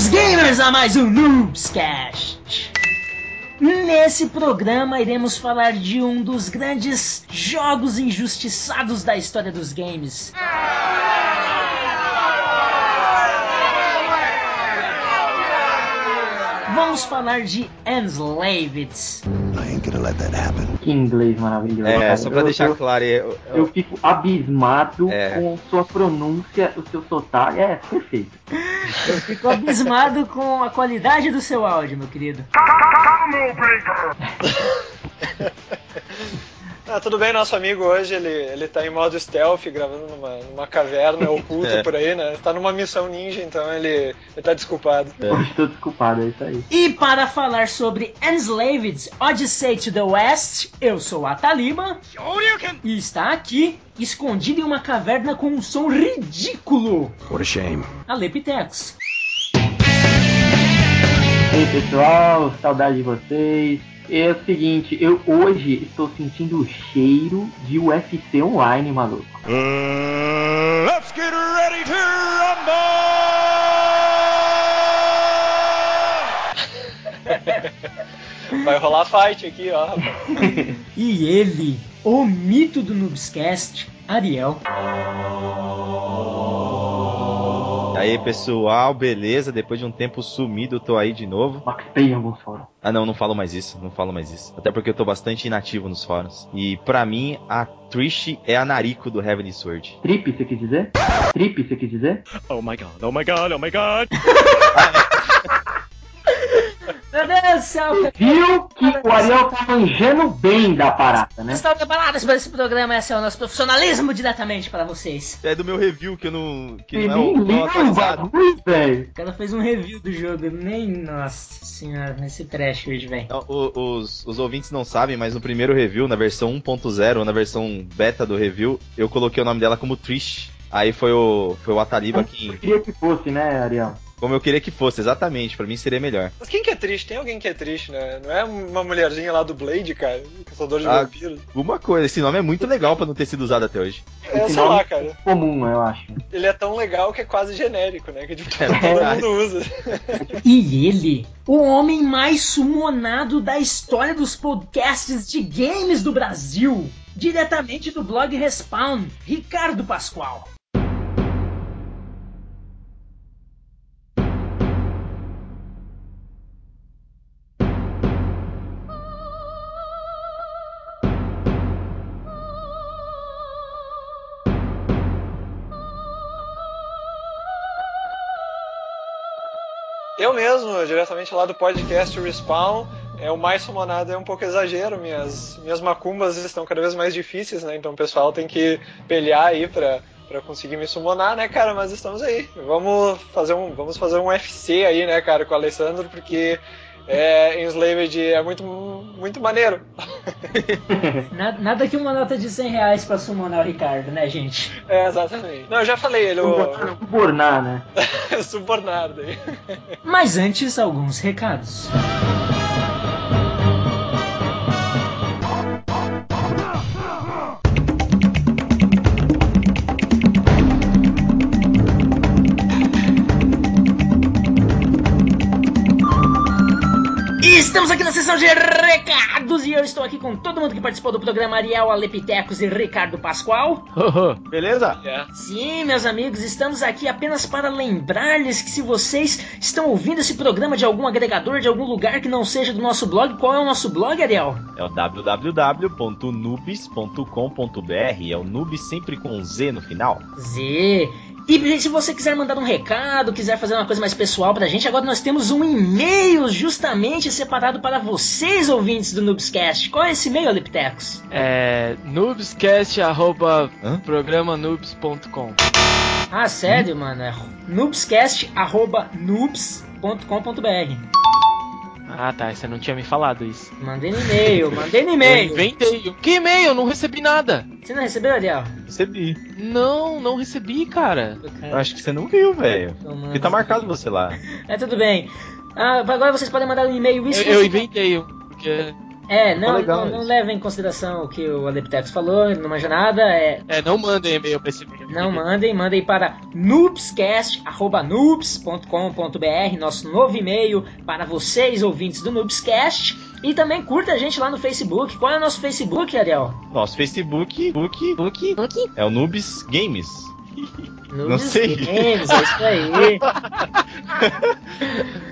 Bem-vindos, gamers, a mais um Noobscast. Nesse programa iremos falar de um dos grandes jogos injustiçados da história dos games. Vamos falar de Enslaved. I ain't gonna let that happen. Que inglês maravilhoso. É, cara. só pra Eu- deixar eu, claro, eu, Eu eu, fico abismado É. com sua pronúncia, o seu sotaque. É, perfeito. Eu fico abismado com a qualidade do seu áudio, meu querido. Ah, tudo bem, nosso amigo hoje, ele, ele tá em modo stealth, gravando numa, numa caverna oculta É. por aí, né? Tá numa missão ninja, então ele, ele tá desculpado. Eu estou desculpado, é isso aí. E para falar sobre Enslaved Odyssey to the West, eu sou a Talima e está aqui, escondido em uma caverna com um som ridículo, What a shame. a Lepitex. E aí, pessoal, saudade de vocês. É o seguinte, eu hoje estou sentindo o cheiro de UFC online, maluco. let's get ready to Vai rolar fight aqui, ó. E ele, o mito do Noobscast, Ariel. aí pessoal, beleza? Depois de um tempo sumido, eu tô aí de novo. Em alguns fóruns. Ah não, não falo mais isso, não falo mais isso. Até porque eu tô bastante inativo nos fóruns. E pra mim, a Trish é a Nariko do Heavenly Sword. Trip, você quis dizer? Trip, você quis dizer? Oh my god, oh my god, oh my god! Meu Deus do céu, Viu que o Ariel tá manjando bem da parada, né? estão preparados para esse programa? Esse é o nosso profissionalismo diretamente para vocês. É do meu review que eu não. que Ele não é o- nem não é o bagulho, velho. O cara fez um review do jogo, eu nem. Nossa senhora, nesse trash hoje, velho. Não, o- Os, os ouvintes não sabem, mas no primeiro review, na versão 1.0, ou na versão beta do review, eu coloquei o nome dela como Trish. Aí foi o, foi o Ataliba Eu que. queria que fosse, né, Ariel? Como eu queria que fosse, exatamente. Pra mim seria melhor. Mas quem que é triste? Tem alguém que é triste, né? Não é uma mulherzinha lá do Blade, cara? Caçador de Ah, vampiros. Uma coisa, esse nome é muito legal pra não ter sido usado até hoje. É, Esse sei nome lá, cara. Comum, eu acho. Ele é tão legal que é quase genérico, né? Que tipo, É todo mundo usa. E ele, o homem mais sumonado da história dos podcasts de games do Brasil, diretamente do blog Respawn, Ricardo Pascoal. Eu mesmo, diretamente lá do podcast Respawn, é o mais summonado é um pouco exagero, minhas, minhas macumbas estão cada vez mais difíceis, né? Então o pessoal tem que pelear aí pra, pra conseguir me summonar, né, cara? Mas estamos aí. Vamos fazer um, vamos fazer um UFC aí, né, cara, com o Alessandro, porque é, Enslaved é muito, muito maneiro. Na- Nada que uma nota de 100 reais pra summonar o Ricardo, né, gente? É, exatamente. Não, eu já falei, ele o Subornar, né? subornado aí. Mas antes, alguns recados. Na sessão de recados e eu estou aqui com todo mundo que participou do programa Ariel Alepitecos e Ricardo Pascoal. Beleza? Sim, meus amigos, estamos aqui apenas para lembrar-lhes que se vocês estão ouvindo esse programa de algum agregador, de algum lugar que não seja do nosso blog, qual é o nosso blog, Ariel? É o www.nubes.com.br. É o Nubes sempre com Z no final. Z. E se você quiser mandar um recado, quiser fazer uma coisa mais pessoal pra gente, agora nós temos um e-mail justamente separado para vocês, ouvintes do Noobscast. Qual é esse e-mail, Liptecos? É. noobscast arroba Hã? programanubs.com. Ah, sério, mano? É noobscast.noobs.com.br Ah tá, você não tinha me falado isso. Mandei no e-mail, mandei no Eu e-mail. inventei. Que e-mail? Eu não recebi nada. Você não recebeu, Ariel? Recebi. Não, não recebi, cara. Eu acho que você não viu, velho. Porque tá marcado você lá. É, tudo bem. Ah, agora vocês podem mandar um e-mail. Eu, Isso eu inventei, porque É, não, legal não, não isso. leva em consideração o que o Adeptex falou, ele não manja nada, é, É, não mandem e-mail pra esse e-mail. Não mandem, mandem para noobscast.noobs.com.br, nosso novo e-mail para vocês, ouvintes do Noobscast. E também curta a gente lá no Facebook. Qual é o nosso Facebook, Ariel? Nosso Facebook, book, book, é o Noobs Games. Noobs sei. Games, é isso aí.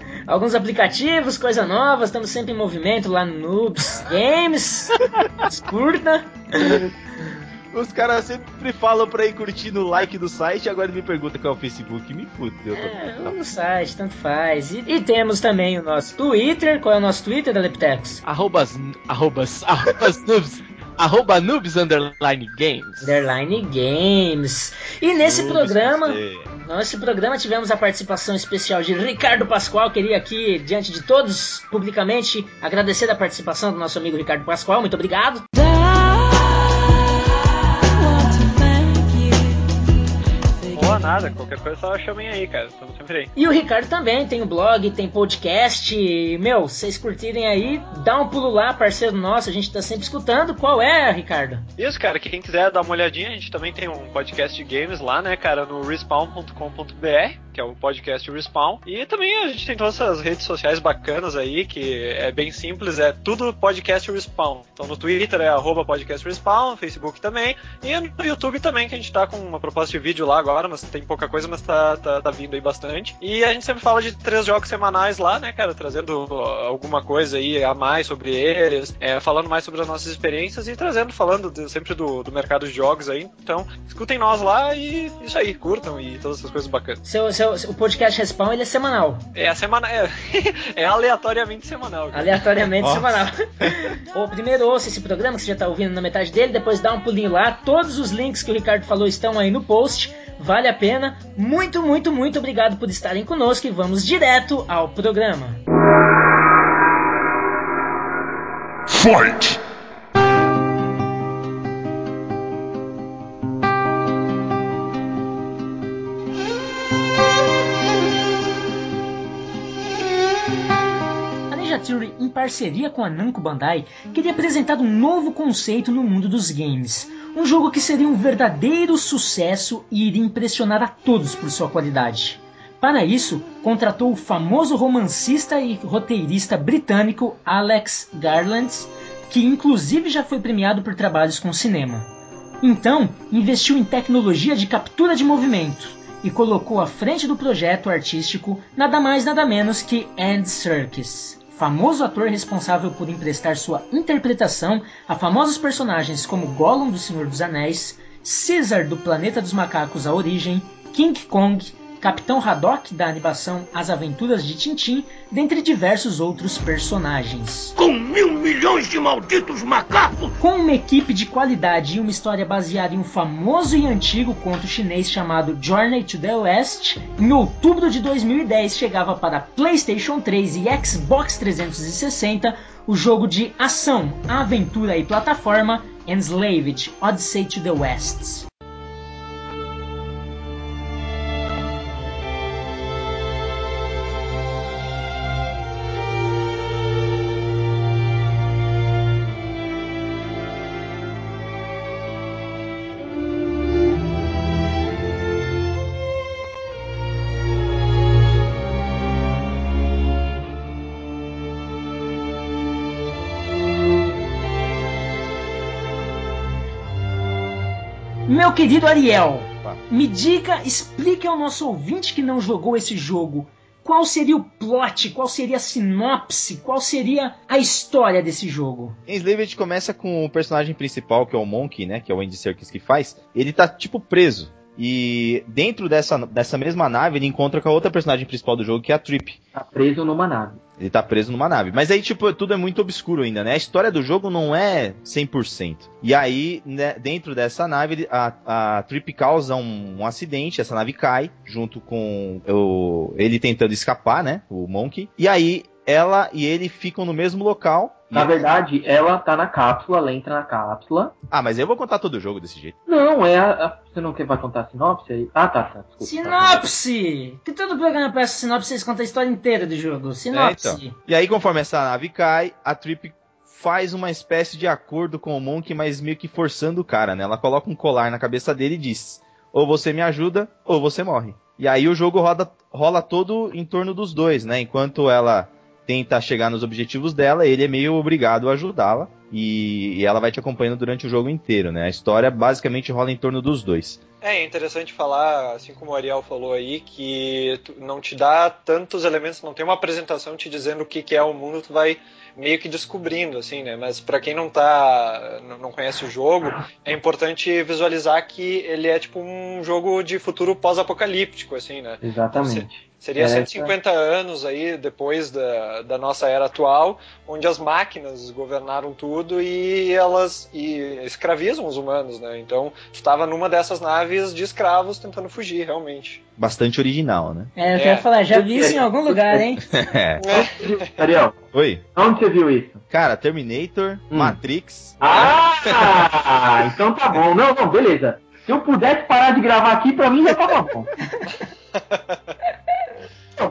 Alguns aplicativos, coisa nova, estamos sempre em movimento lá no Noobs Games. Curta. Os caras sempre falam pra ir curtir no like do site, agora me pergunta qual é o Facebook. Me fudeu. É, no site, tanto faz. E, e temos também o nosso Twitter. Qual é o nosso Twitter, Adeptex? Arrobas, arrobas, arrobas noobs, arroba noobs underline games. Underline Games. E nesse Noobs, programa, nesse programa tivemos a participação especial de Ricardo Pascoal. Queria aqui, diante de todos, publicamente, agradecer a participação do nosso amigo Ricardo Pascoal. Muito obrigado. Boa nada, qualquer coisa só chamem aí, cara. Estamos sempre aí. E o Ricardo também tem o blog, tem podcast. Meu, se vocês curtirem aí, dá um pulo lá, parceiro nosso, a gente tá sempre escutando. Qual é, Ricardo? Isso, cara, quem quiser dar uma olhadinha, a gente também tem um podcast de games lá, né, cara, no respawn.com.br, que é o podcast Respawn. E também a gente tem todas essas redes sociais bacanas aí, que é bem simples, é tudo podcast Respawn. Então no Twitter é arroba podcast Respawn, Facebook também, e no YouTube também, que a gente tá com uma proposta de vídeo lá agora, mas tem pouca coisa, mas tá, tá, tá vindo aí bastante. E a gente sempre fala de três jogos semanais lá, né, cara, trazendo alguma coisa aí a mais sobre eles, é, falando mais sobre as nossas experiências e trazendo, falando de- sempre do, do mercado de jogos aí. Então, escutem nós lá e isso aí, curtam e todas essas coisas bacanas. Seu, seu, o podcast Respawn ele é semanal. É a semana. É, é aleatoriamente semanal. cara. Aleatoriamente Nossa. semanal. Ou primeiro ouça esse programa, que você já tá ouvindo na metade dele, depois dá um pulinho lá. Todos os links que o Ricardo falou estão aí no post. Vale a pena. Muito, muito, muito obrigado por estarem conosco e vamos direto ao programa. Fight! Em parceria com a Namco Bandai, queria apresentar um novo conceito no mundo dos games. Um jogo que seria um verdadeiro sucesso e iria impressionar a todos por sua qualidade. Para isso, contratou o famoso romancista e roteirista britânico Alex Garland, que inclusive já foi premiado por trabalhos com cinema. Então, investiu em tecnologia de captura de movimento e colocou à frente do projeto artístico nada mais nada menos que Andy Serkis, famoso ator responsável por emprestar sua interpretação a famosos personagens como Gollum do Senhor dos Anéis, Caesar do Planeta dos Macacos A Origem, King Kong, Capitão Haddock da animação As Aventuras de Tintin, dentre diversos outros personagens. Com mil milhões de malditos macacos! Com uma equipe de qualidade e uma história baseada em um famoso e antigo conto chinês chamado Journey to the West, em outubro de 2010 chegava para PlayStation 3 e Xbox 360 o jogo de ação, aventura e plataforma Enslaved Odyssey to the West. Meu querido Ariel, Opa. me diga, explique ao nosso ouvinte que não jogou esse jogo. Qual seria o plot? Qual seria a sinopse? Qual seria a história desse jogo? Enslaved começa com o personagem principal, que é o Monkey, né? Que é o Andy Serkis que faz. Ele tá, tipo, preso. E dentro dessa, dessa mesma nave, ele encontra com a outra personagem principal do jogo, que é a Trip. Tá preso numa nave. Ele tá preso numa nave. Mas aí, tipo, tudo é muito obscuro ainda, né? A história do jogo não é 100%. E aí, né, dentro dessa nave, a, a Trip causa um, um acidente, essa nave cai, junto com o, ele tentando escapar, né? O Monkey. E aí, ela e ele ficam no mesmo local. Na verdade, ela tá na cápsula, ela entra na cápsula. Ah, mas eu vou contar todo o jogo desse jeito. Não, é a, a- Você não quer vai contar a sinopse aí? Ah, tá, tá. Desculpa. Sinopse! Que todo programa peça sinopse, vocês contam a história inteira do jogo. Sinopse. É, então. E aí, conforme essa nave cai, a Trip faz uma espécie de acordo com o Monk, mas meio que forçando o cara, né? Ela coloca um colar na cabeça dele e diz: ou você me ajuda, ou você morre. E aí o jogo roda, rola todo em torno dos dois, né? Enquanto ela tenta chegar nos objetivos dela, ele é meio obrigado a ajudá-la. E, e ela vai te acompanhando durante o jogo inteiro, né? A história basicamente rola em torno dos dois. É interessante falar, assim como o Ariel falou aí, que tu- não te dá tantos elementos, não tem uma apresentação te dizendo o que, que é o mundo, tu vai meio que descobrindo, assim, né? Mas pra quem não tá, não- não conhece o jogo, é importante visualizar que ele é tipo um jogo de futuro pós-apocalíptico, assim, né? Exatamente. Seria Essa- 150 anos aí depois da, da nossa era atual, onde as máquinas governaram tudo e elas e escravizam os humanos, né? Então, estava numa dessas naves de escravos tentando fugir, realmente. Bastante original, né? É, eu É. quero falar, já vi isso em algum lugar, hein? É. Ariel, Oi. onde você viu isso? Cara, Terminator, Hum. Matrix. Ah, então tá bom. Não, não, beleza. Se eu pudesse parar de gravar aqui, pra mim já tava bom.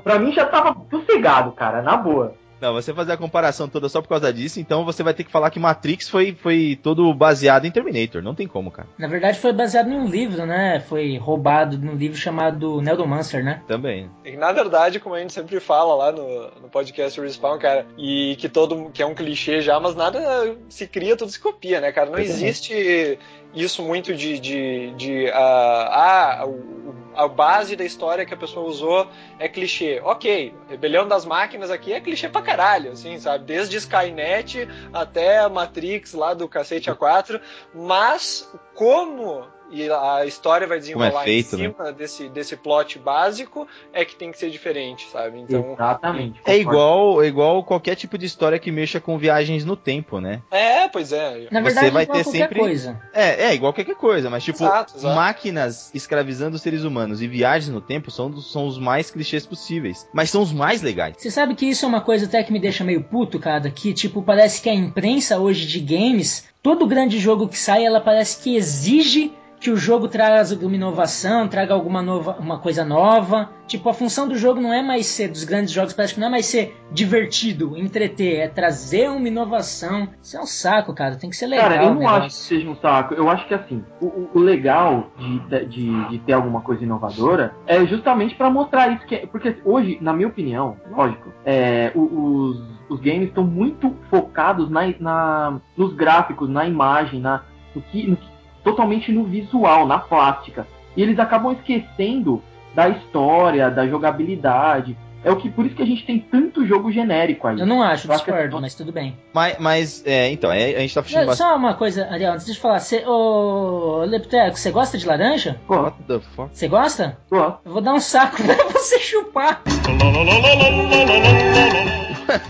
Pra mim já tava sossegado, cara, na boa. Não, você fazer a comparação toda só por causa disso, então você vai ter que falar que Matrix foi, foi todo baseado em Terminator. Não tem como, cara. Na verdade foi baseado em um livro, né? Foi roubado num livro chamado Neuromancer, né? Também. E na verdade, como a gente sempre fala lá no, no podcast Respawn, cara, e que todo que é um clichê já, mas nada se cria, tudo se copia, né, cara? Não é. existe isso muito de, de, de ah, ah, o- a base da história que a pessoa usou é clichê. Ok, Rebelião das Máquinas aqui é clichê pra caralho, assim, sabe? Desde Skynet até Matrix lá do cacete A4, mas como e a história vai desenrolar Como é feito, em cima desse, desse plot básico, é que tem que ser diferente, sabe? Então, Exatamente. É igual, é igual qualquer tipo de história que mexa com viagens no tempo, né? é, pois é. Na Você verdade, vai igual ter qualquer sempre- coisa. É, é igual qualquer coisa, mas tipo, Exato, exato. máquinas escravizando os seres humanos e viagens no tempo são, são os mais clichês possíveis. Mas são os mais legais. Você sabe que isso é uma coisa até que me deixa meio puto, cara, que tipo, parece que a imprensa hoje de games, todo grande jogo que sai, ela parece que exige que o jogo traga uma inovação, traga alguma nova, uma coisa nova. Tipo, a função do jogo não é mais ser, dos grandes jogos, parece que não é mais ser divertido, entreter, é trazer uma inovação. Isso é um saco, cara, tem que ser legal. Cara, eu não acho que seja um saco. Eu acho que assim, o, o- legal de, de, de ter alguma coisa inovadora é justamente pra mostrar isso. Que é- porque hoje, na minha opinião, lógico, é, os, os games estão muito focados na, na- nos gráficos, na imagem, na, no que, no que- totalmente no visual, na plástica. E eles acabam esquecendo da história, da jogabilidade. É o que por isso que a gente tem tanto jogo genérico aí. Eu não acho, Eu acho que- discordo, mas tudo bem. Mas, mas é, então, é, a gente tá fugindo Não, bastante. Só uma coisa, Ariel, antes de falar, você, ô Lepteco, você gosta de laranja? What the fuck? Você gosta? gosto. Eu vou dar um saco pra você chupar.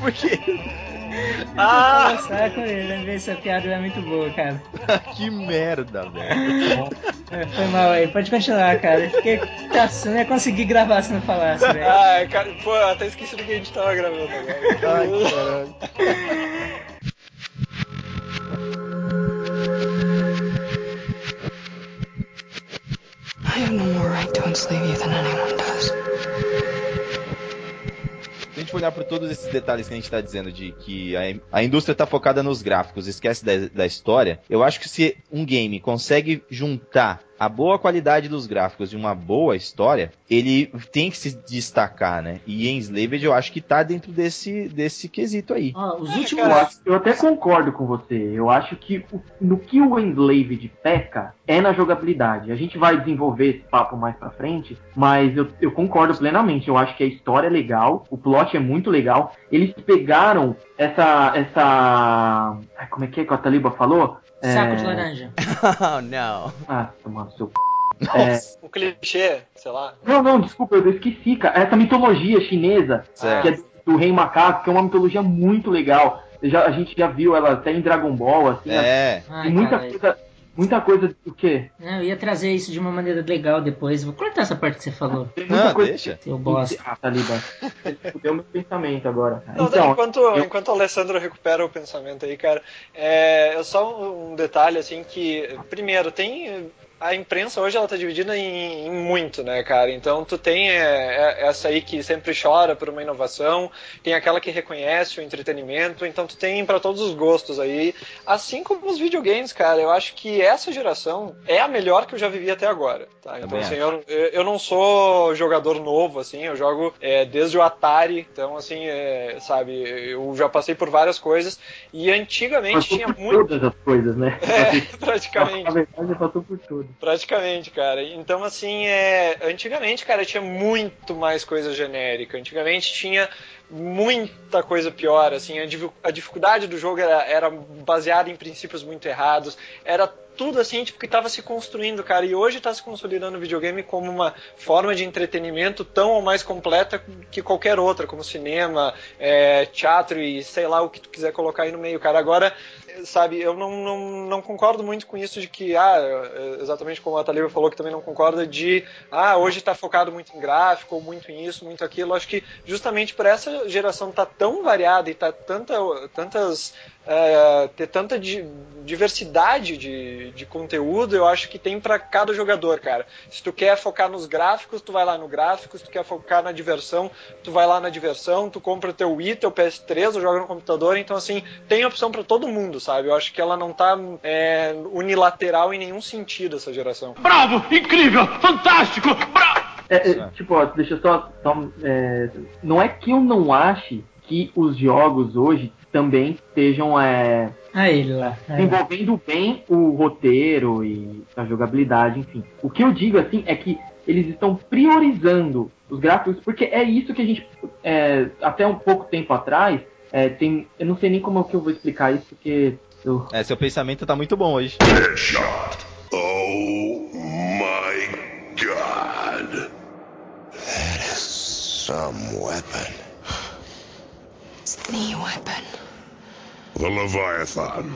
Por quê? Ah! Um saco, eu lembrei essa piada é muito boa, cara. que merda, velho. É, Foi mal aí, pode continuar, cara. Eu Fiquei caçando, eu ia conseguir gravar se não falasse, velho. Ah, cara, pô, até esqueci do que a gente tava gravando agora. Ai, caralho. I have no more right to enslave you than anyone does. Gente for olhar por todos esses detalhes que a gente tá dizendo de que a, a indústria tá focada nos gráficos, esquece da, da história, eu acho que se um game consegue juntar a boa qualidade dos gráficos e uma boa história, ele tem que se destacar, né? E em Enslaved eu acho que tá dentro desse, desse quesito aí. Ó, os É, últimos. Eu, acho- eu até concordo com você. Eu acho que o- no que o Enslaved peca é na jogabilidade. A gente vai desenvolver esse papo mais pra frente, mas eu, eu concordo plenamente. Eu acho que a história é legal, o plot é muito legal. Eles pegaram essa. essa. Como é que é que a Taliba falou? Saco É, de laranja. Oh, no. Ah, tomando seu. É, Um clichê, sei lá. não, não, desculpa, eu esqueci, cara. Essa mitologia chinesa, Certo. que é do Rei Macaco, que é uma mitologia muito legal. Já- a gente já viu ela até em Dragon Ball, assim. É, Ai, Tem muita cara, coisa. Muita coisa. O quê? Não, eu ia trazer isso de uma maneira legal depois. Vou cortar essa parte que você falou. Tem muita não, coisa. deixa. Seu bosta. Ah, Taliba. Você fudeu meu pensamento agora. Não, Então, enquanto, eu- enquanto o Alessandro recupera o pensamento aí, cara, é, é só um detalhe, assim, que, primeiro, tem a imprensa hoje ela tá dividida em, em muito, né, cara? Então tu tem é, é, essa aí que sempre chora por uma inovação, tem aquela que reconhece o entretenimento, então tu tem para todos os gostos aí. Assim como os videogames, cara, eu acho que essa geração é a melhor que eu já vivi até agora, tá? Então, assim, eu, eu não sou jogador novo, assim, eu jogo é, desde o Atari, então, assim, é, sabe, eu já passei por várias coisas e antigamente tinha muito. todas as coisas, né? É, praticamente. Na verdade, passou por tudo. Praticamente, cara. Então, assim, é... antigamente, cara, tinha muito mais coisa genérica. Antigamente tinha muita coisa pior, assim, a, dificuldade do jogo era, era baseada em princípios muito errados, era tudo assim, tipo, que estava se construindo, cara, e hoje está se consolidando o videogame como uma forma de entretenimento tão ou mais completa que qualquer outra, como cinema, é, teatro e sei lá o que tu quiser colocar aí no meio, cara. Agora, sabe, eu não, não, não concordo muito com isso de que, ah, exatamente como a Taliba falou, que também não concorda de, ah, hoje está focado muito em gráfico, ou muito em isso, muito aquilo. Acho que justamente por essa geração tá tão variada e tá tanta, tantas é, ter tanta di diversidade de, de conteúdo, eu acho que tem para cada jogador, cara. Se tu quer focar nos gráficos, tu vai lá no gráfico. Se tu quer focar na diversão, tu vai lá na diversão. Tu compra teu Wii, teu PS3, ou joga no computador. Então, assim, tem opção para todo mundo, sabe? Eu acho que ela não tá é, unilateral em nenhum sentido, essa geração. Bravo! Incrível! Fantástico! Bravo! É, é, tipo, ó, deixa eu só. só é, não é que eu não ache que os jogos hoje também estejam é, Aí lá. aí lá. desenvolvendo bem o roteiro e a jogabilidade, enfim. O que eu digo assim é que eles estão priorizando os gráficos, porque é isso que a gente, é, até um pouco tempo atrás, é, tem, eu não sei nem como é que eu vou explicar isso, porque eu, É, seu pensamento tá muito bom hoje. Oh my god! Some weapon. It's the weapon. The Leviathan.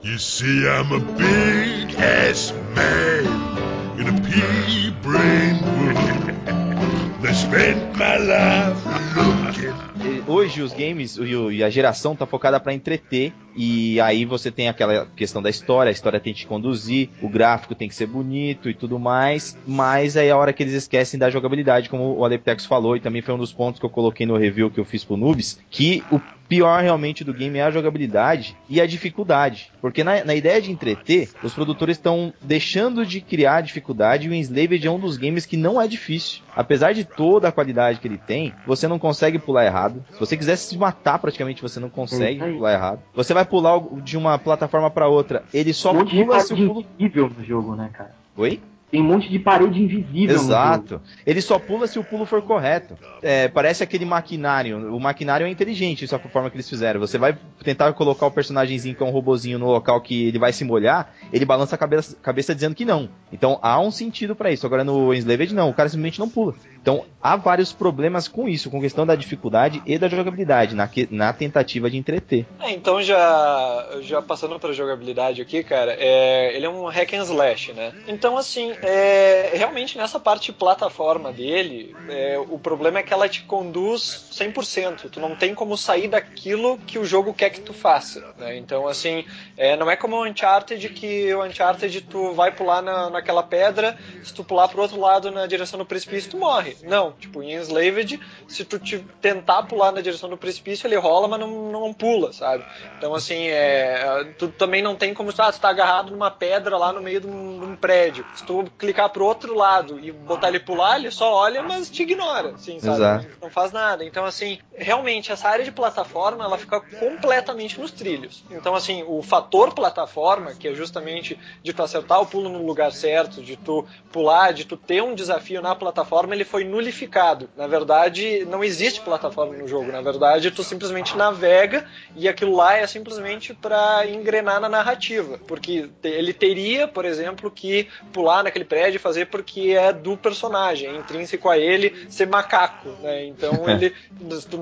You see, I'm a big ass man in a pea brain world that spent my life looking. Hoje os games e a geração tá focada pra entreter e aí você tem aquela questão da história, a história tem que te conduzir, o gráfico tem que ser bonito e tudo mais, mas aí é a hora que eles esquecem da jogabilidade, como o Aleptex falou e também foi um dos pontos que eu coloquei no review que eu fiz pro Noobs, que o pior realmente do game é a jogabilidade e a dificuldade, porque na, na ideia de entreter, os produtores estão deixando de criar dificuldade e o Enslaved é um dos games que não é difícil. Apesar de toda a qualidade que ele tem, você não consegue pular errado. Se você quiser se matar, praticamente você não consegue É pular errado. Você vai pular de uma plataforma pra outra, ele só um monte de pula se parede o pulo. invisível no jogo, né, cara? Oi? Tem um monte de parede invisível. Exato. Ele só pula se o pulo for correto. É, parece aquele maquinário. O maquinário é inteligente, isso é a forma que eles fizeram. Você vai tentar colocar o personagemzinho que é um robozinho no local que ele vai se molhar, ele balança a cabeça, cabeça dizendo que não. Então há um sentido pra isso. Agora no Enslaved não, o cara simplesmente não pula. Então há vários problemas com isso, com questão da dificuldade e da jogabilidade, na, que- na tentativa de entreter. É, então já, já passando para jogabilidade aqui, cara, é, ele é um hack and slash, né? Então assim, é, realmente nessa parte plataforma dele, é, o problema é que ela te conduz 100%. Tu não tem como sair daquilo que o jogo quer que tu faça, né? Então assim, é, não é como o Uncharted que o Uncharted tu vai pular na, naquela pedra, se tu pular pro outro lado na direção do precipício tu morre. Não, tipo em Enslaved, se tu te tentar pular na direção do precipício ele rola, mas não, não pula, sabe? Então, assim, é, tu também não tem como. Ah, tu tá agarrado numa pedra lá no meio de um, de um prédio. Se tu clicar pro outro lado e botar ele pular, ele só olha, mas te ignora, assim, sabe? Exato. Não faz nada. Então, assim, realmente, essa área de plataforma, ela fica completamente nos trilhos. Então, assim, o fator plataforma, que é justamente de tu acertar o pulo no lugar certo, de tu pular, de tu ter um desafio na plataforma, ele foi nulificado. Na verdade, não existe plataforma no jogo. Na verdade, tu simplesmente navega e aquilo lá é simplesmente para engrenar na narrativa. Porque ele teria, por exemplo, que pular naquele prédio e fazer porque é do personagem, é intrínseco a ele ser macaco, né? Então ele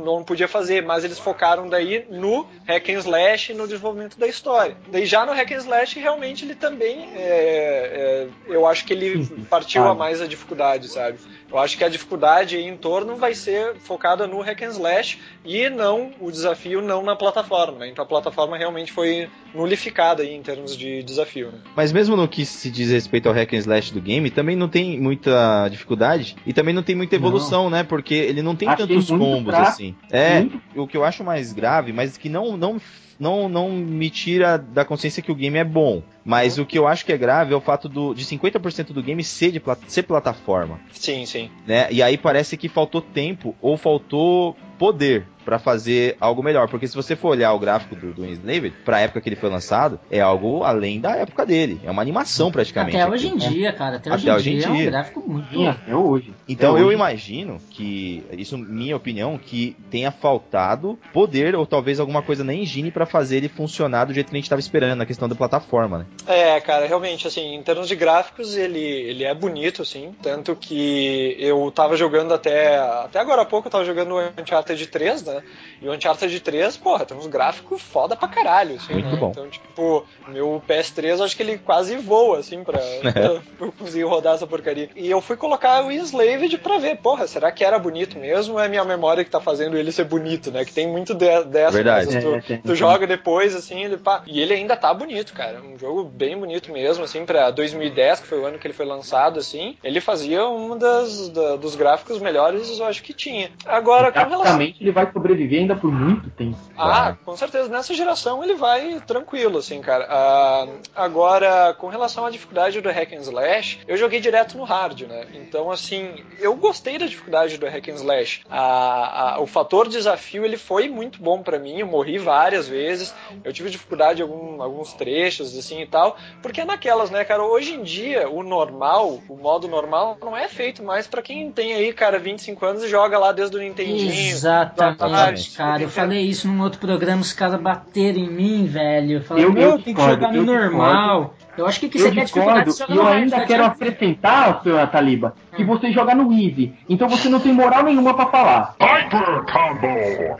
não podia fazer, mas eles focaram daí no hack and slash e no desenvolvimento da história. Daí já no hack and slash realmente ele também, é, é, eu acho que ele partiu a mais a dificuldade, sabe? Eu acho que a dificuldade em torno vai ser focada no hack and slash e não o desafio não na plataforma. Né? Então a plataforma realmente foi nulificada aí em termos de desafio. Né? Mas mesmo no que se diz respeito ao hack and slash do game, também não tem muita dificuldade e também não tem muita evolução, não. né? Porque ele não tem Achei tantos combos fraco. assim. É, o que eu acho mais grave, mas que não não não, não me tira da consciência que o game é bom. Mas o que eu acho que é grave é o fato do, de 50% do game ser, de, ser plataforma. Sim, sim. Né? E aí parece que faltou tempo ou faltou poder para fazer algo melhor. Porque se você for olhar o gráfico do, do Enslaved, pra época que ele foi lançado, é algo além da época dele. É uma animação praticamente. Até hoje em dia, cara. Até, hoje, hoje em dia, dia, é um gráfico muito. Até hoje. Então até eu hoje. imagino que, isso minha opinião, que tenha faltado poder ou talvez alguma coisa na engine para fazer ele funcionar do jeito que a gente tava esperando na questão da plataforma, né? É, cara, realmente, assim, em termos de gráficos, ele, ele é bonito, assim. Tanto que eu tava jogando até. Até agora há pouco eu tava jogando o Uncharted 3, né? E o Uncharted 3, porra, tem uns gráficos foda pra caralho, assim, Muito né? bom. Então, tipo, meu PS3 acho que ele quase voa, assim, pra, pra, pra eu conseguir rodar essa porcaria. E eu fui colocar o Enslaved pra ver, porra, será que era bonito mesmo ou é minha memória que tá fazendo ele ser bonito, né? Que tem muito de, dessa. Verdade. Né? Tu, É, tem, tu tem. joga depois, assim, ele pá. E ele ainda tá bonito, cara. Um jogo bem bonito mesmo, assim, pra 2010, que foi o ano que ele foi lançado, assim. Ele fazia um das, da- dos gráficos melhores, eu acho que tinha. Agora, com relação. Praticamente ele vai sobreviver ainda por muito tempo. Ah, com certeza. Nessa geração ele vai tranquilo, assim, cara. Ah, agora, com relação à dificuldade do Hack and Slash, eu joguei direto no hard, né? Então, assim, eu gostei da dificuldade do Hack and Slash. Ah, ah, o fator desafio, ele foi muito bom pra mim. Eu morri várias vezes. Eu tive dificuldade em algum- alguns trechos, assim, e tal. Porque é naquelas, né, cara? Hoje em dia, o normal, o modo normal, não é feito mais pra quem tem aí, cara, 25 anos e joga lá desde o Nintendinho. Exatamente, cara. Eu falei isso num outro programa, os caras bateram em mim, velho. Eu falei, Eu- meu, eu tem que jogar no eu normal. Eu acho que o que você quer dificuldade, discordo você joga e eu ainda quero acrescentar, senhor Taliba, que você joga no Easy. Então você não tem moral nenhuma pra falar. Hyper Combo!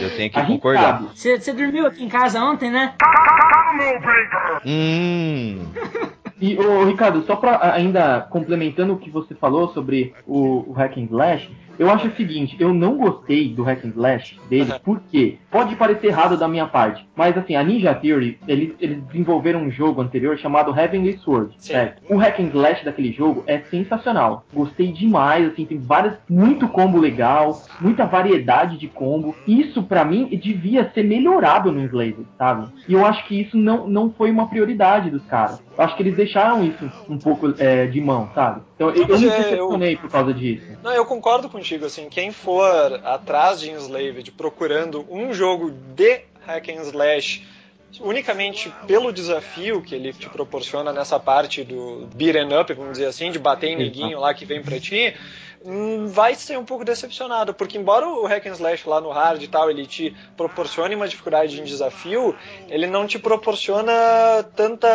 Eu tenho que concordar. Você, você dormiu aqui em casa ontem, né? Combo Breaker! Hum. E, ô, Ricardo, só pra ainda complementando o que você falou sobre o, o Hack and Slash, eu acho o seguinte, eu não gostei do Hack and Slash dele, porque pode parecer errado da minha parte, mas assim, a Ninja Theory, eles, eles desenvolveram um jogo anterior chamado Heavenly Sword, Sim. certo? O Hack and Slash daquele jogo é sensacional. Gostei demais, assim, tem várias, muito combo legal, muita variedade de combo. Isso pra mim devia ser melhorado no Enslaved, sabe? E eu acho que isso não, não foi uma prioridade dos caras. Eu acho que eles deixaram isso um pouco é, de mão, sabe? Então eu, eu me é, eu- decepcionei por causa disso. Não, eu concordo contigo, assim, quem for atrás de Enslaved procurando um jogo de hack and slash unicamente pelo desafio que ele te proporciona nessa parte do beat 'em up, vamos dizer assim, de bater em neguinho lá que vem pra ti, vai ser um pouco decepcionado, porque embora o hack and slash lá no hard e tal, ele te proporcione uma dificuldade em desafio, ele não te proporciona tanta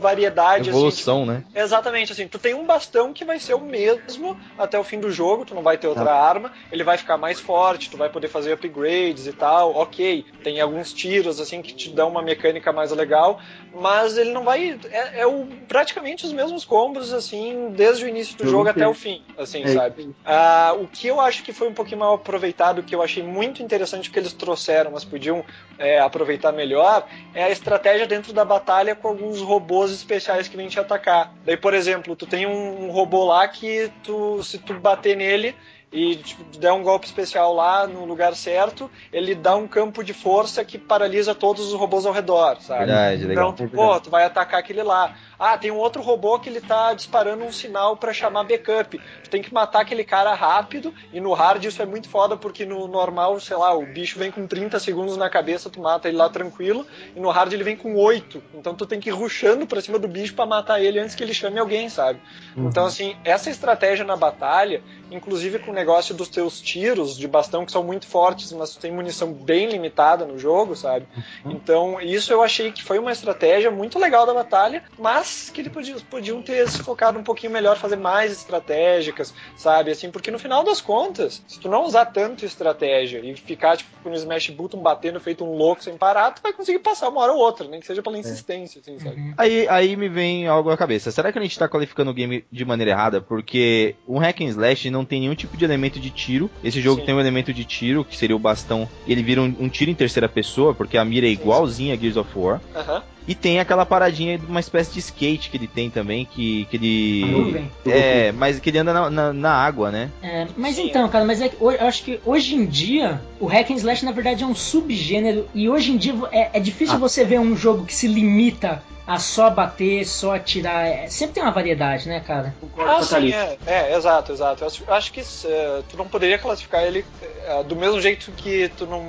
variedade assim, Evolução, né? Exatamente, assim, tu tem um bastão que vai ser o mesmo até o fim do jogo, tu não vai ter outra Tá. arma, ele vai ficar mais forte, tu vai poder fazer upgrades e tal, ok, tem alguns tiros, assim, que te dão uma mecânica mais legal, mas ele não vai, é, é o, praticamente os mesmos combos, assim, desde o início do Eu jogo até o fim, assim, É, sabe? Ah, o que eu acho que foi um pouquinho mal aproveitado, que eu achei muito interessante que eles trouxeram, mas podiam é, aproveitar melhor, é a estratégia dentro da batalha com alguns robôs especiais que vêm te atacar. Daí, por exemplo, tu tem um, um robô lá que tu, se tu bater nele e tipo, der um golpe especial lá no lugar certo, ele dá um campo de força que paralisa todos os robôs ao redor, sabe? Verdade, legal. Então, tu, pô, tu vai atacar aquele lá. Ah, tem um outro robô que ele tá disparando um sinal pra chamar backup. Tu tem que matar aquele cara rápido, e no hard isso é muito foda, porque no normal, sei lá, o bicho vem com 30 segundos na cabeça, tu mata ele lá tranquilo, e no hard ele vem com 8. Então tu tem que ir rushando pra cima do bicho pra matar ele antes que ele chame alguém, sabe? Então, assim, essa estratégia na batalha, inclusive com negócio dos teus tiros de bastão que são muito fortes, mas tu tem munição bem limitada no jogo, sabe? Então, isso eu achei que foi uma estratégia muito legal da batalha, mas que eles podiam, podiam ter se focado um pouquinho melhor, fazer mais estratégicas, sabe? Assim, porque no final das contas, se tu não usar tanto estratégia e ficar, tipo, no Smash Button batendo feito um louco sem parar, tu vai conseguir passar uma hora ou outra, nem que seja pela insistência, assim, sabe? Aí, aí me vem algo à cabeça. Será que a gente tá qualificando o game de maneira errada? Porque um hack and slash não tem nenhum tipo de elemento de tiro. Esse jogo Sim. tem um elemento de tiro, que seria o bastão, ele vira um, um tiro em terceira pessoa, porque a mira é igualzinha a Gears of War. Aham. E tem aquela paradinha de uma espécie de skate que ele tem também, que, que ele. Nuvem. É, mas que ele anda na, na- na água, né? É, mas Sim, então, cara, mas é que hoje- eu acho que hoje em dia o hack and slash na verdade é um subgênero e hoje em dia é, é difícil Ah. você ver um jogo que se limita a só bater, só atirar. É, sempre tem uma variedade, né, cara? Concordo Ah, sim, é, é, exato, exato. Eu acho, que eh, tu não poderia classificar ele eh, do mesmo jeito que tu não.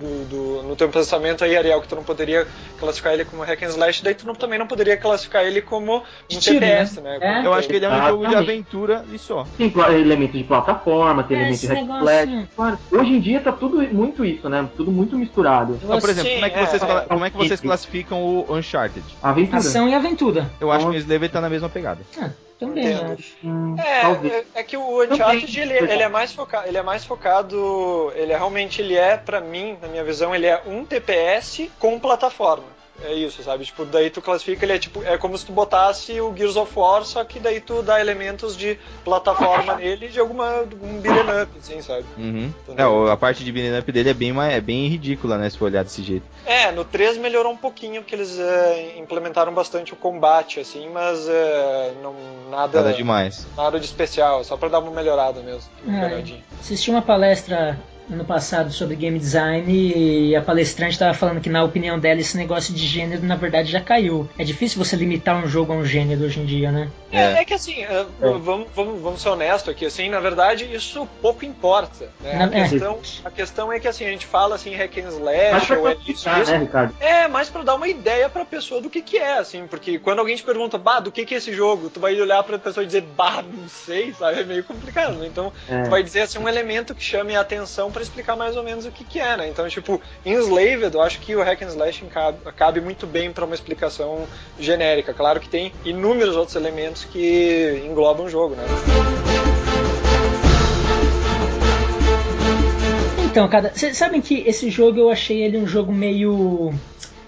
Do, do- no teu pensamento aí, Ariel, que tu não poderia classificar ele como hack and slash, daí tu não- também não poderia classificar ele como um De tiro, TPS, né? né? É. Eu acho que ele é um Ah, jogo de também. aventura e só. Tem elementos de plataforma, tem É, elementos de hack slash. Claro, Hoje em dia tá tudo muito isso, né? Tudo muito misturado. Então, por exemplo, Sim, como é que é, vocês, é. como é que vocês classificam o Uncharted? Aventura. Ação e aventura. Eu acho Então- que o Slaver tá na mesma pegada. Ah, também, eu acho. Hum, É, é, é que o Uncharted ele, ele é mais focado, ele é mais focado, ele é realmente ele é pra mim, na minha visão, ele é um TPS com plataforma. É isso, sabe? Tipo, daí tu classifica ele é tipo, é como se tu botasse o Gears of War, só que daí tu dá elementos de plataforma nele de alguma um beat'em up, assim, sabe? Uhum. É, Entendeu? o- a parte de beat'em up dele é bem, mais, é bem ridícula, né? Se for olhar desse jeito. É, no 3 melhorou um pouquinho, porque eles é, implementaram bastante o combate, assim, mas é, não nada, Nada demais. nada de especial, só pra dar uma melhorada mesmo. Uma É. Assisti uma palestra ano passado sobre game design e a palestrante estava falando que, na opinião dela, esse negócio de gênero na verdade já caiu. É difícil você limitar um jogo a um gênero hoje em dia, né? É, É. é que assim, é, vamos, vamos, vamos ser honestos aqui, assim, na verdade isso pouco importa. Né? Na- A, é. questão, a questão é que assim, a gente fala assim, hack and slash, ou é isso, classificar, isso. né, Ricardo? É, mais pra dar uma ideia pra pessoa do que que é, assim, porque quando alguém te pergunta, bah, do que que é esse jogo, tu vai olhar pra pessoa e dizer, bah, não sei, sabe, é meio complicado, né? Então, É. tu vai dizer, assim, um elemento que chame a atenção pra explicar mais ou menos o que que é, né? Então, tipo, Enslaved, eu acho que o hack and slash cabe, cabe muito bem pra uma explicação genérica. Claro que tem inúmeros outros elementos que englobam o jogo, né? Então, cara, vocês sabem que esse jogo eu achei ele um jogo meio.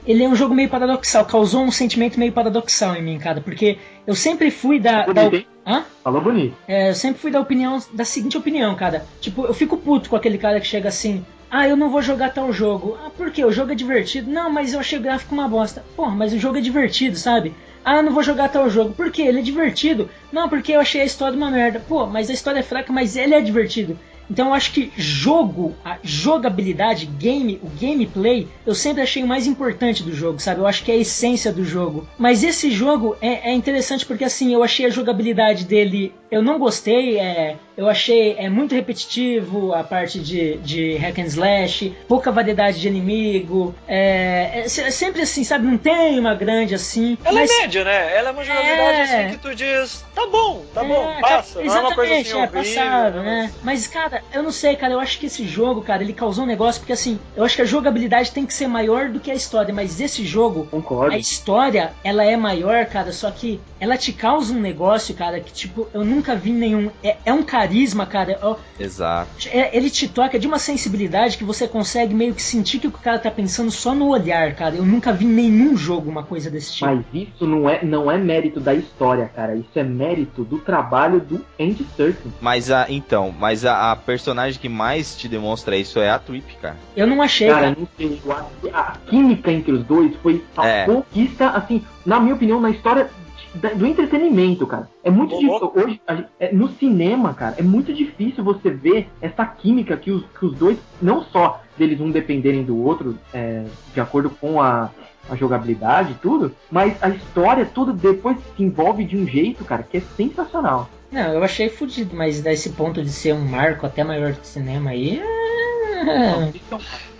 Ele é um jogo meio paradoxal, causou um sentimento meio paradoxal em mim, cara, porque eu sempre fui da. da... Bonito? Hã? Falou bonito. É, eu sempre fui da opinião, da seguinte opinião, cara. Tipo, eu fico puto com aquele cara que chega assim. Ah, eu não vou jogar tal jogo. Ah, por quê? O jogo é divertido. Não, mas eu achei o gráfico uma bosta. Porra, mas o jogo é divertido, sabe? Ah, eu não vou jogar tal jogo. Por quê? Ele é divertido. Não, porque eu achei a história uma merda. Pô, mas a história é fraca, mas ele é divertido. Então eu acho que jogo, a jogabilidade, game, o gameplay, eu sempre achei o mais importante do jogo, sabe? Eu acho que é a essência do jogo. Mas esse jogo é, é interessante porque assim, eu achei a jogabilidade dele, eu não gostei, é, eu achei é muito repetitivo a parte de, de hack and slash, pouca variedade de inimigo, é, é é sempre assim, sabe? Não tem uma grande assim. Ela mas- é média, né? Ela é uma jogabilidade É. assim que tu diz, tá bom, tá bom, É, passa. Não é uma coisa assim exatamente, é horrível, passável, né? né? Mas, cara, eu não sei, cara, eu acho que esse jogo, cara, ele causou um negócio, porque assim, eu acho que a jogabilidade tem que ser maior do que a história, mas esse jogo, Concordo. a história, ela é maior, cara, só que ela te causa um negócio, cara, que tipo, eu nunca vi nenhum. É, é um carisma, cara. é- Exato. é- ele te toca de uma sensibilidade que você consegue meio que sentir que o cara tá pensando só no olhar, cara. Eu nunca vi nenhum jogo uma coisa desse tipo. Mas isso não é, não é mérito da história, cara. Isso é mérito do trabalho do Andy Serkis. Mas a. Então, mas a, a personagem que mais te demonstra isso é a Trip, cara. Eu não achei, Cara, cara. não sei, eu acho que a química entre os dois foi a É. conquista, assim, na minha opinião, na história do entretenimento, cara. É muito difícil. Hoje, gente- é, no cinema, cara, é muito difícil você ver essa química que os, que os dois, não só deles um dependerem do outro, é, de acordo com a, a jogabilidade e tudo, mas a história, tudo depois se envolve de um jeito, cara, que é sensacional. Não, eu achei fudido, mas desse ponto de ser um marco até maior do cinema aí. É... Porque Sei